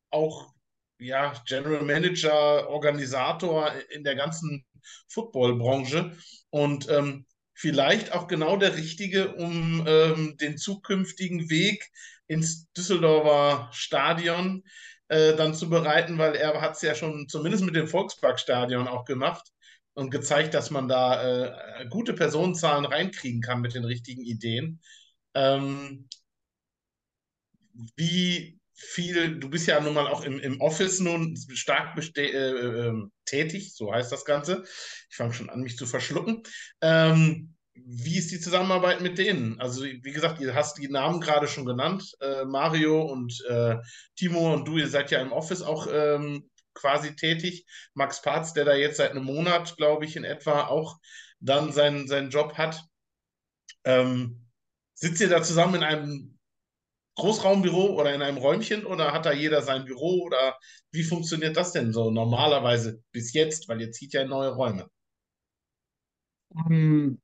auch ja, General Manager, Organisator in der ganzen Footballbranche. Und ähm, vielleicht auch genau der Richtige, um ähm, den zukünftigen Weg ins Düsseldorfer Stadion äh, dann zu bereiten, weil er hat es ja schon zumindest mit dem Volksparkstadion auch gemacht und gezeigt, dass man da äh, gute Personenzahlen reinkriegen kann mit den richtigen Ideen. Ähm, wie viel, du bist ja nun mal auch im, im Office nun stark äh, äh, tätig, so heißt das Ganze. Ich fange schon an, mich zu verschlucken. Ähm, wie ist die Zusammenarbeit mit denen? Also, wie gesagt, ihr hast die Namen gerade schon genannt, äh, Mario und äh, Timo und du, ihr seid ja im Office auch ähm, quasi tätig. Max Parz, der da jetzt seit einem Monat, glaube ich, in etwa auch dann seinen, seinen Job hat. Ähm, sitzt ihr da zusammen in einem Großraumbüro oder in einem Räumchen oder hat da jeder sein Büro oder wie funktioniert das denn so normalerweise bis jetzt, weil ihr zieht ja in neue Räume? Um, hm,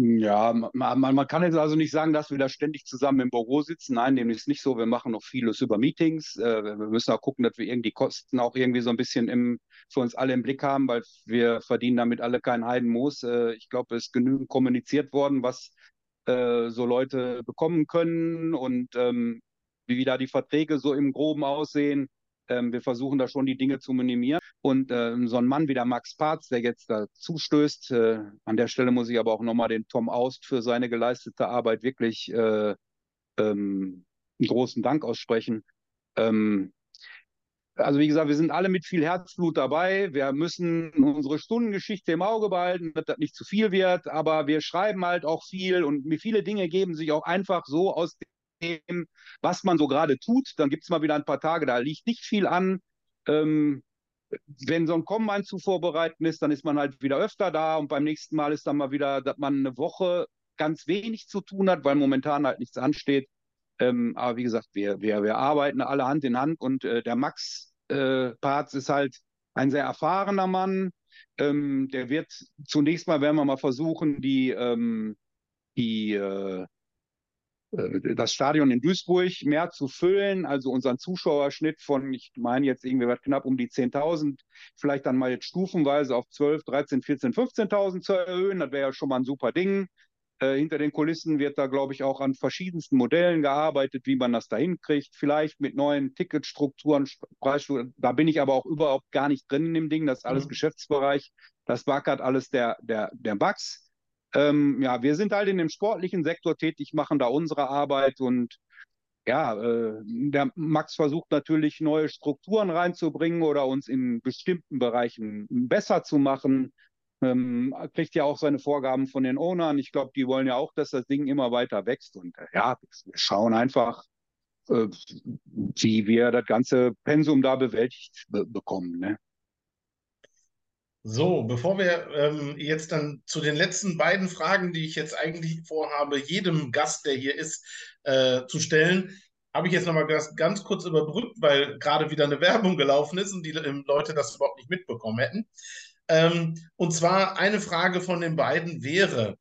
ja, man, man, kann jetzt also nicht sagen, dass wir da ständig zusammen im Büro sitzen. Nein, dem ist nicht so. Wir machen noch vieles über Meetings. Äh, wir müssen auch gucken, dass wir irgendwie Kosten auch irgendwie so ein bisschen im, für uns alle im Blick haben, weil wir verdienen damit alle keinen Heidenmoos. Äh, ich glaube, es ist genügend kommuniziert worden, was äh, so Leute bekommen können und ähm, wie da die Verträge so im Groben aussehen. Ähm, wir versuchen da schon die Dinge zu minimieren. Und ähm, so ein Mann wie der Max Parz, der jetzt da zustößt, äh, an der Stelle muss ich aber auch nochmal den Tom Aust für seine geleistete Arbeit wirklich äh, ähm, einen großen Dank aussprechen. Ähm, also wie gesagt, wir sind alle mit viel Herzblut dabei. Wir müssen unsere Stundengeschichte im Auge behalten, dass das nicht zu viel wird, aber wir schreiben halt auch viel und viele Dinge geben sich auch einfach so aus dem, was man so gerade tut. Dann gibt es mal wieder ein paar Tage, da liegt nicht viel an. Ähm, wenn so ein Kommen zu vorbereiten ist, dann ist man halt wieder öfter da und beim nächsten Mal ist dann mal wieder, dass man eine Woche ganz wenig zu tun hat, weil momentan halt nichts ansteht. Ähm, aber wie gesagt, wir, wir, wir arbeiten alle Hand in Hand und äh, der Max äh, Parz ist halt ein sehr erfahrener Mann. Ähm, der wird zunächst mal, werden wir mal versuchen, die, ähm, die äh, das Stadion in Duisburg mehr zu füllen, also unseren Zuschauerschnitt von, ich meine jetzt irgendwie was knapp um die 10.000, vielleicht dann mal jetzt stufenweise auf 12, 13, 14, 15.000 zu erhöhen. Das wäre ja schon mal ein super Ding. Äh, hinter den Kulissen wird da, glaube ich, auch an verschiedensten Modellen gearbeitet, wie man das da hinkriegt. Vielleicht mit neuen Ticketstrukturen, Preisstrukturen. Da bin ich aber auch überhaupt gar nicht drin in dem Ding. Das ist alles mhm. Geschäftsbereich. Das wackert alles der, der, der Bugs. Ähm, ja, wir sind halt in dem sportlichen Sektor tätig, machen da unsere Arbeit und ja, äh, der Max versucht natürlich neue Strukturen reinzubringen oder uns in bestimmten Bereichen besser zu machen. Ähm, kriegt ja auch seine Vorgaben von den Ownern. Ich glaube, die wollen ja auch, dass das Ding immer weiter wächst. Und äh, ja, wir schauen einfach, äh, wie wir das ganze Pensum da bewältigt be bekommen. Ne? So, bevor wir ähm, jetzt dann zu den letzten beiden Fragen, die ich jetzt eigentlich vorhabe, jedem Gast, der hier ist, äh, zu stellen, habe ich jetzt nochmal ganz, kurz überbrückt, weil gerade wieder eine Werbung gelaufen ist und die ähm, Leute das überhaupt nicht mitbekommen hätten. Ähm, und zwar eine Frage von den beiden wäre,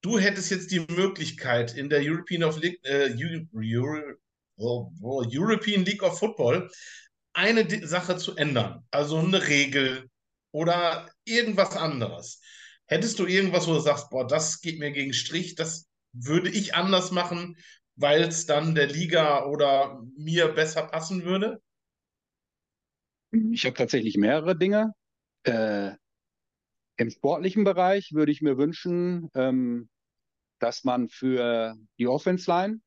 du hättest jetzt die Möglichkeit in der European, of League, äh, Euro, oh, oh, European League of Football eine Sache zu ändern, also eine Regel, oder irgendwas anderes. Hättest du irgendwas, wo du sagst, boah, das geht mir gegen Strich, das würde ich anders machen, weil es dann der Liga oder mir besser passen würde? Ich habe tatsächlich mehrere Dinge. Äh, Im sportlichen Bereich würde ich mir wünschen, ähm, dass man für die Offense Line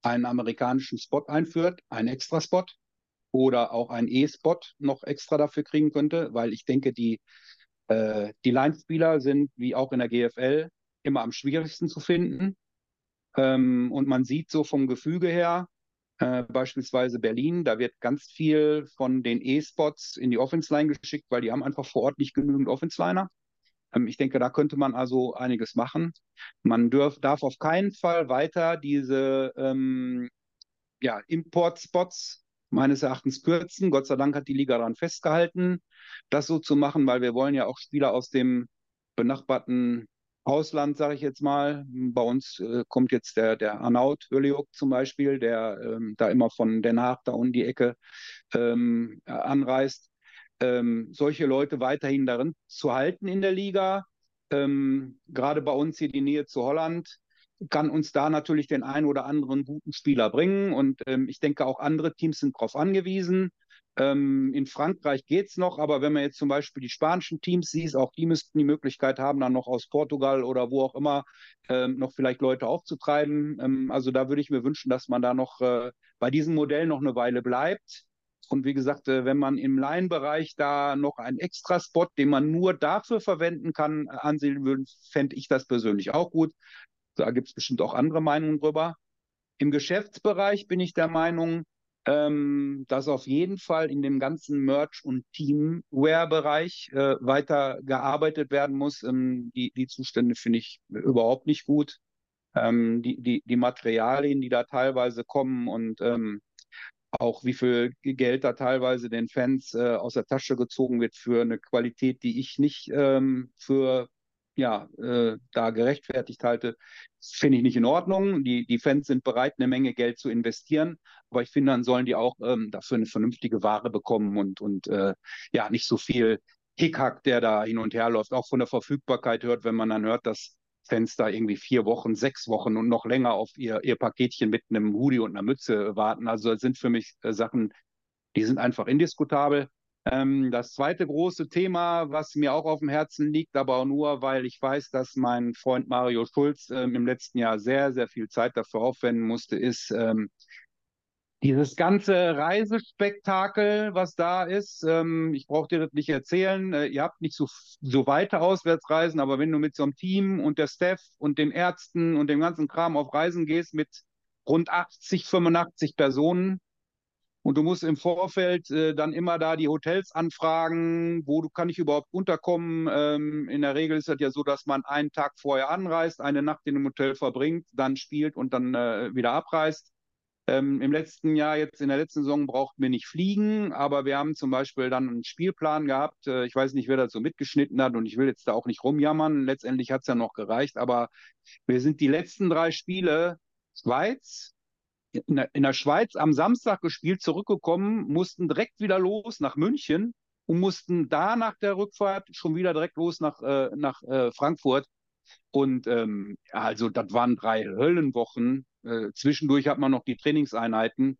einen amerikanischen Spot einführt, einen Extra-Spot, oder auch ein E-Spot noch extra dafür kriegen könnte, weil ich denke, die, äh, die Line-Spieler sind wie auch in der GFL immer am schwierigsten zu finden. Ähm, und man sieht so vom Gefüge her, äh, beispielsweise Berlin, da wird ganz viel von den E-Spots in die Offense-Line geschickt, weil die haben einfach vor Ort nicht genügend Offense-Liner. Ähm, ich denke, da könnte man also einiges machen. Man dürf, darf auf keinen Fall weiter diese ähm, ja, Import-Spots meines Erachtens kürzen. Gott sei Dank hat die Liga daran festgehalten, das so zu machen, weil wir wollen ja auch Spieler aus dem benachbarten Ausland, sage ich jetzt mal. Bei uns äh, kommt jetzt der, der Arnaut Hürliuk zum Beispiel, der ähm, da immer von Den Haag da um die Ecke ähm, anreist. Ähm, solche Leute weiterhin darin zu halten in der Liga. Ähm, gerade bei uns hier die Nähe zu Holland kann uns da natürlich den einen oder anderen guten Spieler bringen. Und ähm, ich denke, auch andere Teams sind darauf angewiesen. Ähm, in Frankreich geht es noch, aber wenn man jetzt zum Beispiel die spanischen Teams sieht, auch die müssten die Möglichkeit haben, dann noch aus Portugal oder wo auch immer ähm, noch vielleicht Leute aufzutreiben. Ähm, also da würde ich mir wünschen, dass man da noch äh, bei diesem Modell noch eine Weile bleibt. Und wie gesagt, äh, wenn man im Laienbereich da noch einen Extra-Spot, den man nur dafür verwenden kann, äh, ansiedeln würde, fände ich das persönlich auch gut. Da gibt es bestimmt auch andere Meinungen drüber. Im Geschäftsbereich bin ich der Meinung, ähm, dass auf jeden Fall in dem ganzen Merch- und Teamwear-Bereich äh, weiter gearbeitet werden muss. Ähm, die, die Zustände finde ich überhaupt nicht gut. Ähm, die, die, die Materialien, die da teilweise kommen und ähm, auch wie viel Geld da teilweise den Fans äh, aus der Tasche gezogen wird für eine Qualität, die ich nicht ähm, für ja, äh, da gerechtfertigt halte, finde ich nicht in Ordnung. Die, die Fans sind bereit, eine Menge Geld zu investieren, aber ich finde, dann sollen die auch ähm, dafür eine vernünftige Ware bekommen und, und äh, ja, nicht so viel Hickhack, der da hin und her läuft, auch von der Verfügbarkeit hört, wenn man dann hört, dass Fans da irgendwie vier Wochen, sechs Wochen und noch länger auf ihr, ihr Paketchen mit einem Hoodie und einer Mütze warten. Also das sind für mich äh, Sachen, die sind einfach indiskutabel. Ähm, das zweite große Thema, was mir auch auf dem Herzen liegt, aber auch nur, weil ich weiß, dass mein Freund Mario Schulz ähm, im letzten Jahr sehr, sehr viel Zeit dafür aufwenden musste, ist ähm, dieses ganze Reisespektakel, was da ist. Ähm, ich brauche dir das nicht erzählen. Äh, ihr habt nicht so, so weite Auswärtsreisen, aber wenn du mit so einem Team und der Staff und den Ärzten und dem ganzen Kram auf Reisen gehst mit rund 80, 85 Personen, und du musst im Vorfeld äh, dann immer da die Hotels anfragen, wo du kann ich überhaupt unterkommen. Ähm, in der Regel ist das ja so, dass man einen Tag vorher anreist, eine Nacht in einem Hotel verbringt, dann spielt und dann äh, wieder abreist. Ähm, Im letzten Jahr, jetzt in der letzten Saison, brauchten wir nicht fliegen, aber wir haben zum Beispiel dann einen Spielplan gehabt. Äh, ich weiß nicht, wer das so mitgeschnitten hat und ich will jetzt da auch nicht rumjammern. Letztendlich hat es ja noch gereicht, aber wir sind die letzten drei Spiele Schweiz, in der, in der Schweiz am Samstag gespielt, zurückgekommen, mussten direkt wieder los nach München und mussten da nach der Rückfahrt schon wieder direkt los nach, äh, nach äh, Frankfurt. Und ähm, also das waren drei Höllenwochen. Äh, zwischendurch hat man noch die Trainingseinheiten.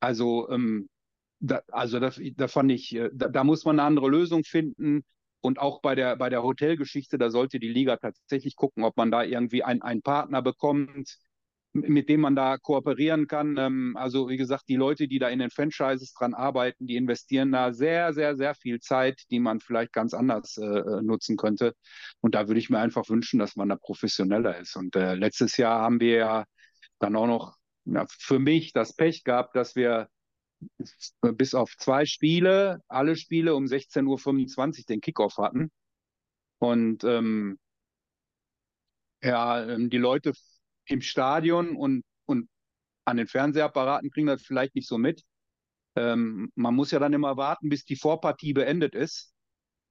Also, ähm, da, also das, da fand ich, äh, da, da muss man eine andere Lösung finden. Und auch bei der, bei der Hotelgeschichte, da sollte die Liga tatsächlich gucken, ob man da irgendwie ein, einen Partner bekommt, mit dem man da kooperieren kann. Ähm, also wie gesagt, die Leute, die da in den Franchises dran arbeiten, die investieren da sehr, sehr, sehr viel Zeit, die man vielleicht ganz anders äh, äh, nutzen könnte. Und da würde ich mir einfach wünschen, dass man da professioneller ist. Und äh, letztes Jahr haben wir ja dann auch noch ja, für mich das Pech gehabt, dass wir bis auf zwei Spiele, alle Spiele um 16.25 Uhr den Kickoff hatten. Und ähm, ja, ähm, die Leute im Stadion und, und an den Fernsehapparaten kriegen das vielleicht nicht so mit. Ähm, man muss ja dann immer warten, bis die Vorpartie beendet ist,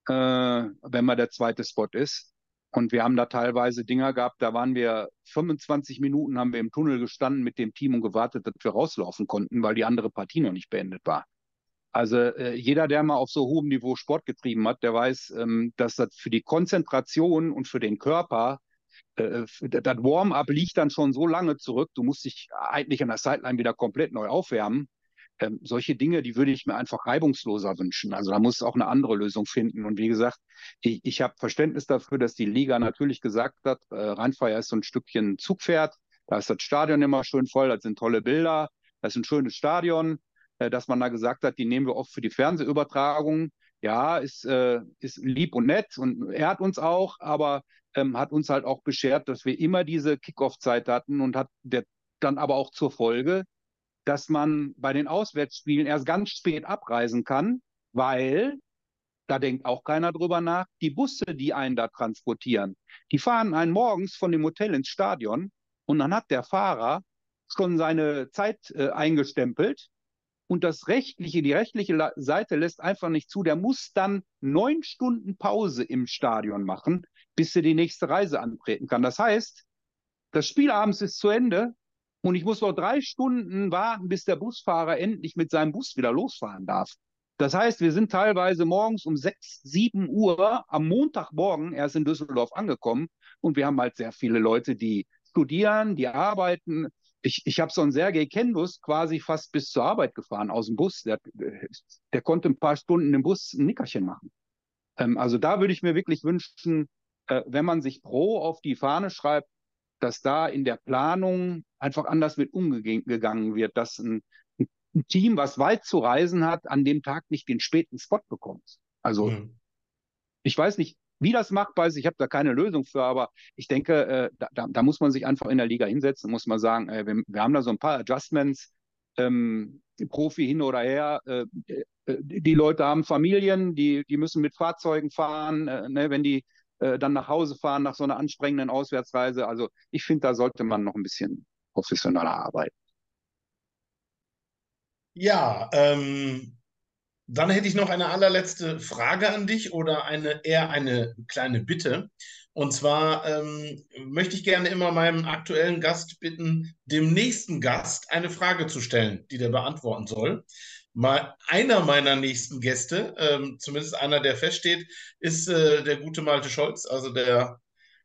äh, wenn man der zweite Spot ist. Und wir haben da teilweise Dinger gehabt, da waren wir 25 Minuten haben wir im Tunnel gestanden mit dem Team und gewartet, dass wir rauslaufen konnten, weil die andere Partie noch nicht beendet war. Also äh, jeder, der mal auf so hohem Niveau Sport getrieben hat, der weiß, ähm, dass das für die Konzentration und für den Körper äh, das Warm-up liegt dann schon so lange zurück, du musst dich eigentlich an der Sideline wieder komplett neu aufwärmen. Ähm, solche Dinge, die würde ich mir einfach reibungsloser wünschen. Also da muss es auch eine andere Lösung finden. Und wie gesagt, ich, ich habe Verständnis dafür, dass die Liga natürlich gesagt hat, äh, Rheinfeier ist so ein Stückchen Zugpferd. Da ist das Stadion immer schön voll, das sind tolle Bilder, das ist ein schönes Stadion, äh, dass man da gesagt hat, die nehmen wir oft für die Fernsehübertragung. Ja, ist, äh, ist lieb und nett und ehrt uns auch, aber ähm, hat uns halt auch beschert, dass wir immer diese Kickoff-Zeit hatten und hat der, dann aber auch zur Folge, dass man bei den Auswärtsspielen erst ganz spät abreisen kann, weil da denkt auch keiner drüber nach, die Busse, die einen da transportieren, die fahren einen morgens von dem Hotel ins Stadion und dann hat der Fahrer schon seine Zeit äh, eingestempelt und das rechtliche, die rechtliche Seite lässt einfach nicht zu. Der muss dann neun Stunden Pause im Stadion machen, bis er die nächste Reise antreten kann. Das heißt, das Spiel abends ist zu Ende und ich muss noch drei Stunden warten, bis der Busfahrer endlich mit seinem Bus wieder losfahren darf. Das heißt, wir sind teilweise morgens um 6, 7 Uhr am Montagmorgen erst in Düsseldorf angekommen und wir haben halt sehr viele Leute, die studieren, die arbeiten. Ich, ich habe so einen Sergei Kenbus quasi fast bis zur Arbeit gefahren aus dem Bus. Der, der konnte ein paar Stunden im Bus ein Nickerchen machen. Ähm, also da würde ich mir wirklich wünschen, äh, wenn man sich pro auf die Fahne schreibt, dass da in der Planung einfach anders mit umgegangen wird, dass ein, ein Team, was weit zu reisen hat, an dem Tag nicht den späten Spot bekommt. Also mhm. ich weiß nicht, wie das machbar ist. Ich habe da keine Lösung für, aber ich denke, äh, da, da, muss man sich einfach in der Liga hinsetzen, muss man sagen, äh, wir, wir, haben da so ein paar Adjustments, ähm, Profi hin oder her. Äh, äh die Leute haben Familien, die, die müssen mit Fahrzeugen fahren, äh, ne, wenn die äh, dann nach Hause fahren nach so einer anstrengenden Auswärtsreise. Also ich finde, da sollte man noch ein bisschen professioneller arbeiten. Ja, ähm, dann hätte ich noch eine allerletzte Frage an dich oder eine eher eine kleine Bitte. Und zwar ähm, möchte ich gerne immer meinem aktuellen Gast bitten, dem nächsten Gast eine Frage zu stellen, die der beantworten soll. Mal einer meiner nächsten Gäste, ähm, zumindest einer, der feststeht, ist äh, der gute Malte Scholz, also der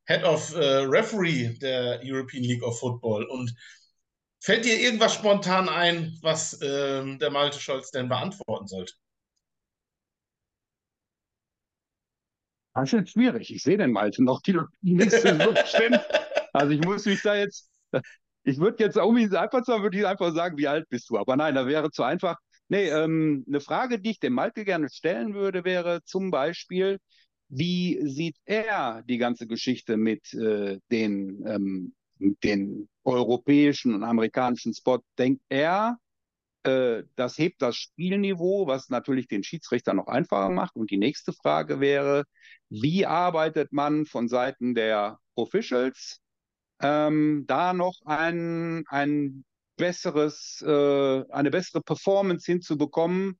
Head of äh, Referee der European League of Football. Und fällt dir irgendwas spontan ein, was ähm, der Malte Scholz denn beantworten sollte? Das ist jetzt schwierig. Ich sehe den Malte noch die, nächste stimmt. Also ich muss mich da jetzt, ich würde jetzt um ihn einfach sagen, würde ich einfach sagen, wie alt bist du? Aber nein, da wäre zu einfach. Nee, ähm, eine Frage, die ich dem Malte gerne stellen würde, wäre zum Beispiel, wie sieht er die ganze Geschichte mit äh, den, ähm, den europäischen und amerikanischen Spot? Denkt er, das hebt das Spielniveau, was natürlich den Schiedsrichter noch einfacher macht? Und die nächste Frage wäre, wie arbeitet man von Seiten der Officials ähm, da noch ein, ein besseres, äh, eine bessere Performance hinzubekommen,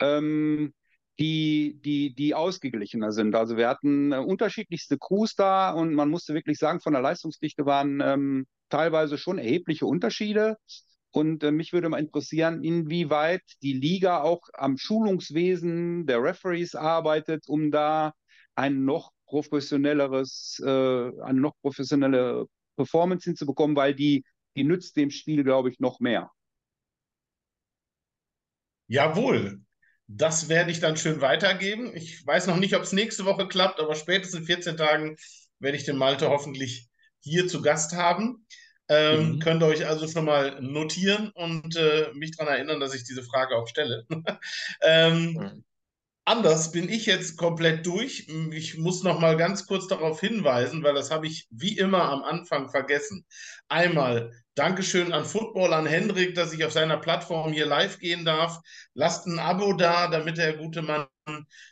ähm, die, die, die ausgeglichener sind. Also wir hatten äh, unterschiedlichste Crews da und man musste wirklich sagen, von der Leistungsdichte waren ähm, teilweise schon erhebliche Unterschiede. Und äh, mich würde mal interessieren, inwieweit die Liga auch am Schulungswesen der Referees arbeitet, um da ein noch professionelleres, äh, eine noch professionelle Performance hinzubekommen, weil die die nützt dem Spiel, glaube ich, noch mehr. Jawohl, das werde ich dann schön weitergeben. Ich weiß noch nicht, ob es nächste Woche klappt, aber spätestens in 14 Tagen werde ich den Malte hoffentlich hier zu Gast haben. Ähm, mhm. Könnt ihr euch also schon mal notieren und äh, mich daran erinnern, dass ich diese Frage auch stelle. [LAUGHS] ähm, mhm. Anders bin ich jetzt komplett durch. Ich muss noch mal ganz kurz darauf hinweisen, weil das habe ich wie immer am Anfang vergessen. Einmal Dankeschön an Football, an Hendrik, dass ich auf seiner Plattform hier live gehen darf. Lasst ein Abo da, damit der gute Mann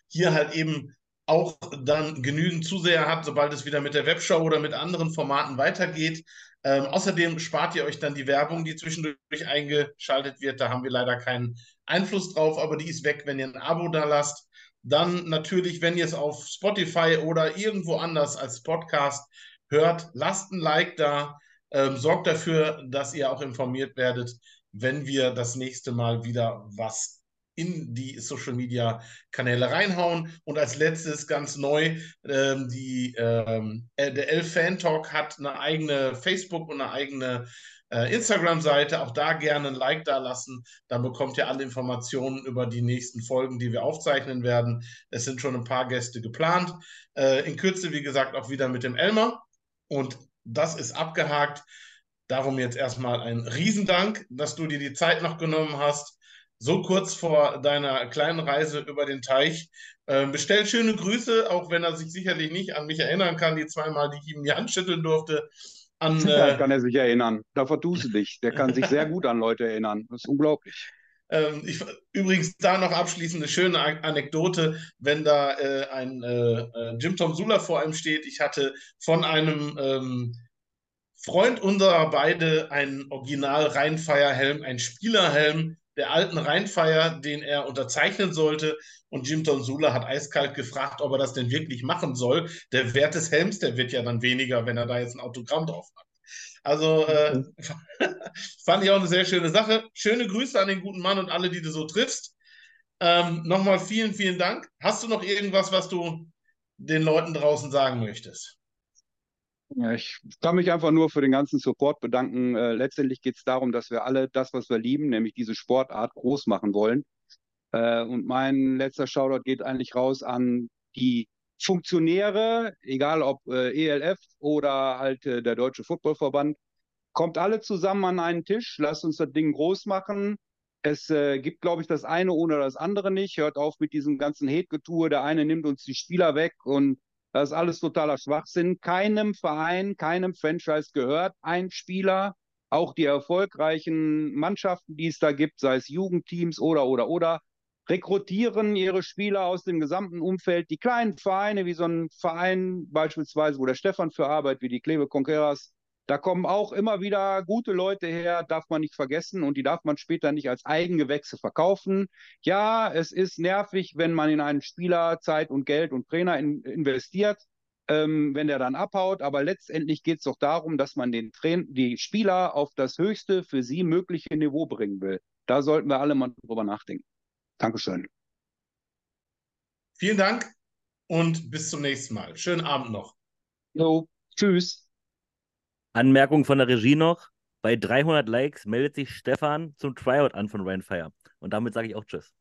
hier halt eben auch dann genügend Zuseher hat, sobald es wieder mit der Webshow oder mit anderen Formaten weitergeht. Ähm, außerdem spart ihr euch dann die Werbung, die zwischendurch eingeschaltet wird. Da haben wir leider keinen Einfluss drauf, aber die ist weg, wenn ihr ein Abo da lasst. Dann natürlich, wenn ihr es auf Spotify oder irgendwo anders als Podcast hört, lasst ein Like da. Ähm, sorgt dafür, dass ihr auch informiert werdet, wenn wir das nächste Mal wieder was in die Social Media Kanäle reinhauen. Und als letztes ganz neu, ähm, die, ähm, äh, der Elf Fan Talk hat eine eigene Facebook und eine eigene äh, Instagram-Seite. Auch da gerne ein Like da lassen. Dann bekommt ihr alle Informationen über die nächsten Folgen, die wir aufzeichnen werden. Es sind schon ein paar Gäste geplant. Äh, in Kürze, wie gesagt, auch wieder mit dem Elmer. Und das ist abgehakt. Darum jetzt erstmal ein Riesendank, dass du dir die Zeit noch genommen hast so kurz vor deiner kleinen Reise über den Teich. Äh, bestellt schöne Grüße, auch wenn er sich sicherlich nicht an mich erinnern kann, die zweimal, die ich ihm die Hand schütteln durfte. An, [LAUGHS] äh, kann er sich erinnern. Da vertust du dich. Der kann sich sehr gut an Leute erinnern. Das ist unglaublich. Ähm, ich, übrigens da noch abschließend eine schöne Anekdote, wenn da äh, ein äh, äh, Jim Tom Sula vor einem steht. Ich hatte von einem ähm, Freund unserer beide einen Original Rheinfeierhelm, ein Spielerhelm der alten Rheinfeier, den er unterzeichnen sollte. Und Jim Tonsula hat eiskalt gefragt, ob er das denn wirklich machen soll. Der Wert des Helms, der wird ja dann weniger, wenn er da jetzt ein Autogramm drauf hat. Also äh, [LAUGHS] fand ich auch eine sehr schöne Sache. Schöne Grüße an den guten Mann und alle, die du so triffst. Ähm, Nochmal vielen, vielen Dank. Hast du noch irgendwas, was du den Leuten draußen sagen möchtest? Ja, ich kann mich einfach nur für den ganzen Support bedanken. Äh, letztendlich geht es darum, dass wir alle das, was wir lieben, nämlich diese Sportart, groß machen wollen. Äh, und mein letzter Shoutout geht eigentlich raus an die Funktionäre, egal ob äh, ELF oder halt äh, der Deutsche Footballverband. Kommt alle zusammen an einen Tisch, lasst uns das Ding groß machen. Es äh, gibt, glaube ich, das eine ohne das andere nicht. Hört auf mit diesem ganzen Hate-Getue. Der eine nimmt uns die Spieler weg und das ist alles totaler Schwachsinn. Keinem Verein, keinem Franchise gehört ein Spieler. Auch die erfolgreichen Mannschaften, die es da gibt, sei es Jugendteams oder, oder, oder, rekrutieren ihre Spieler aus dem gesamten Umfeld. Die kleinen Vereine, wie so ein Verein beispielsweise, wo der Stefan für arbeitet, wie die Kleve Conqueras, da kommen auch immer wieder gute Leute her, darf man nicht vergessen und die darf man später nicht als Eigengewächse verkaufen. Ja, es ist nervig, wenn man in einen Spieler Zeit und Geld und Trainer in, investiert, ähm, wenn der dann abhaut, aber letztendlich geht es doch darum, dass man den Train die Spieler auf das höchste für sie mögliche Niveau bringen will. Da sollten wir alle mal drüber nachdenken. Dankeschön. Vielen Dank und bis zum nächsten Mal. Schönen Abend noch. Jo, tschüss. Anmerkung von der Regie noch. Bei 300 Likes meldet sich Stefan zum Tryout an von Rainfire. Und damit sage ich auch Tschüss.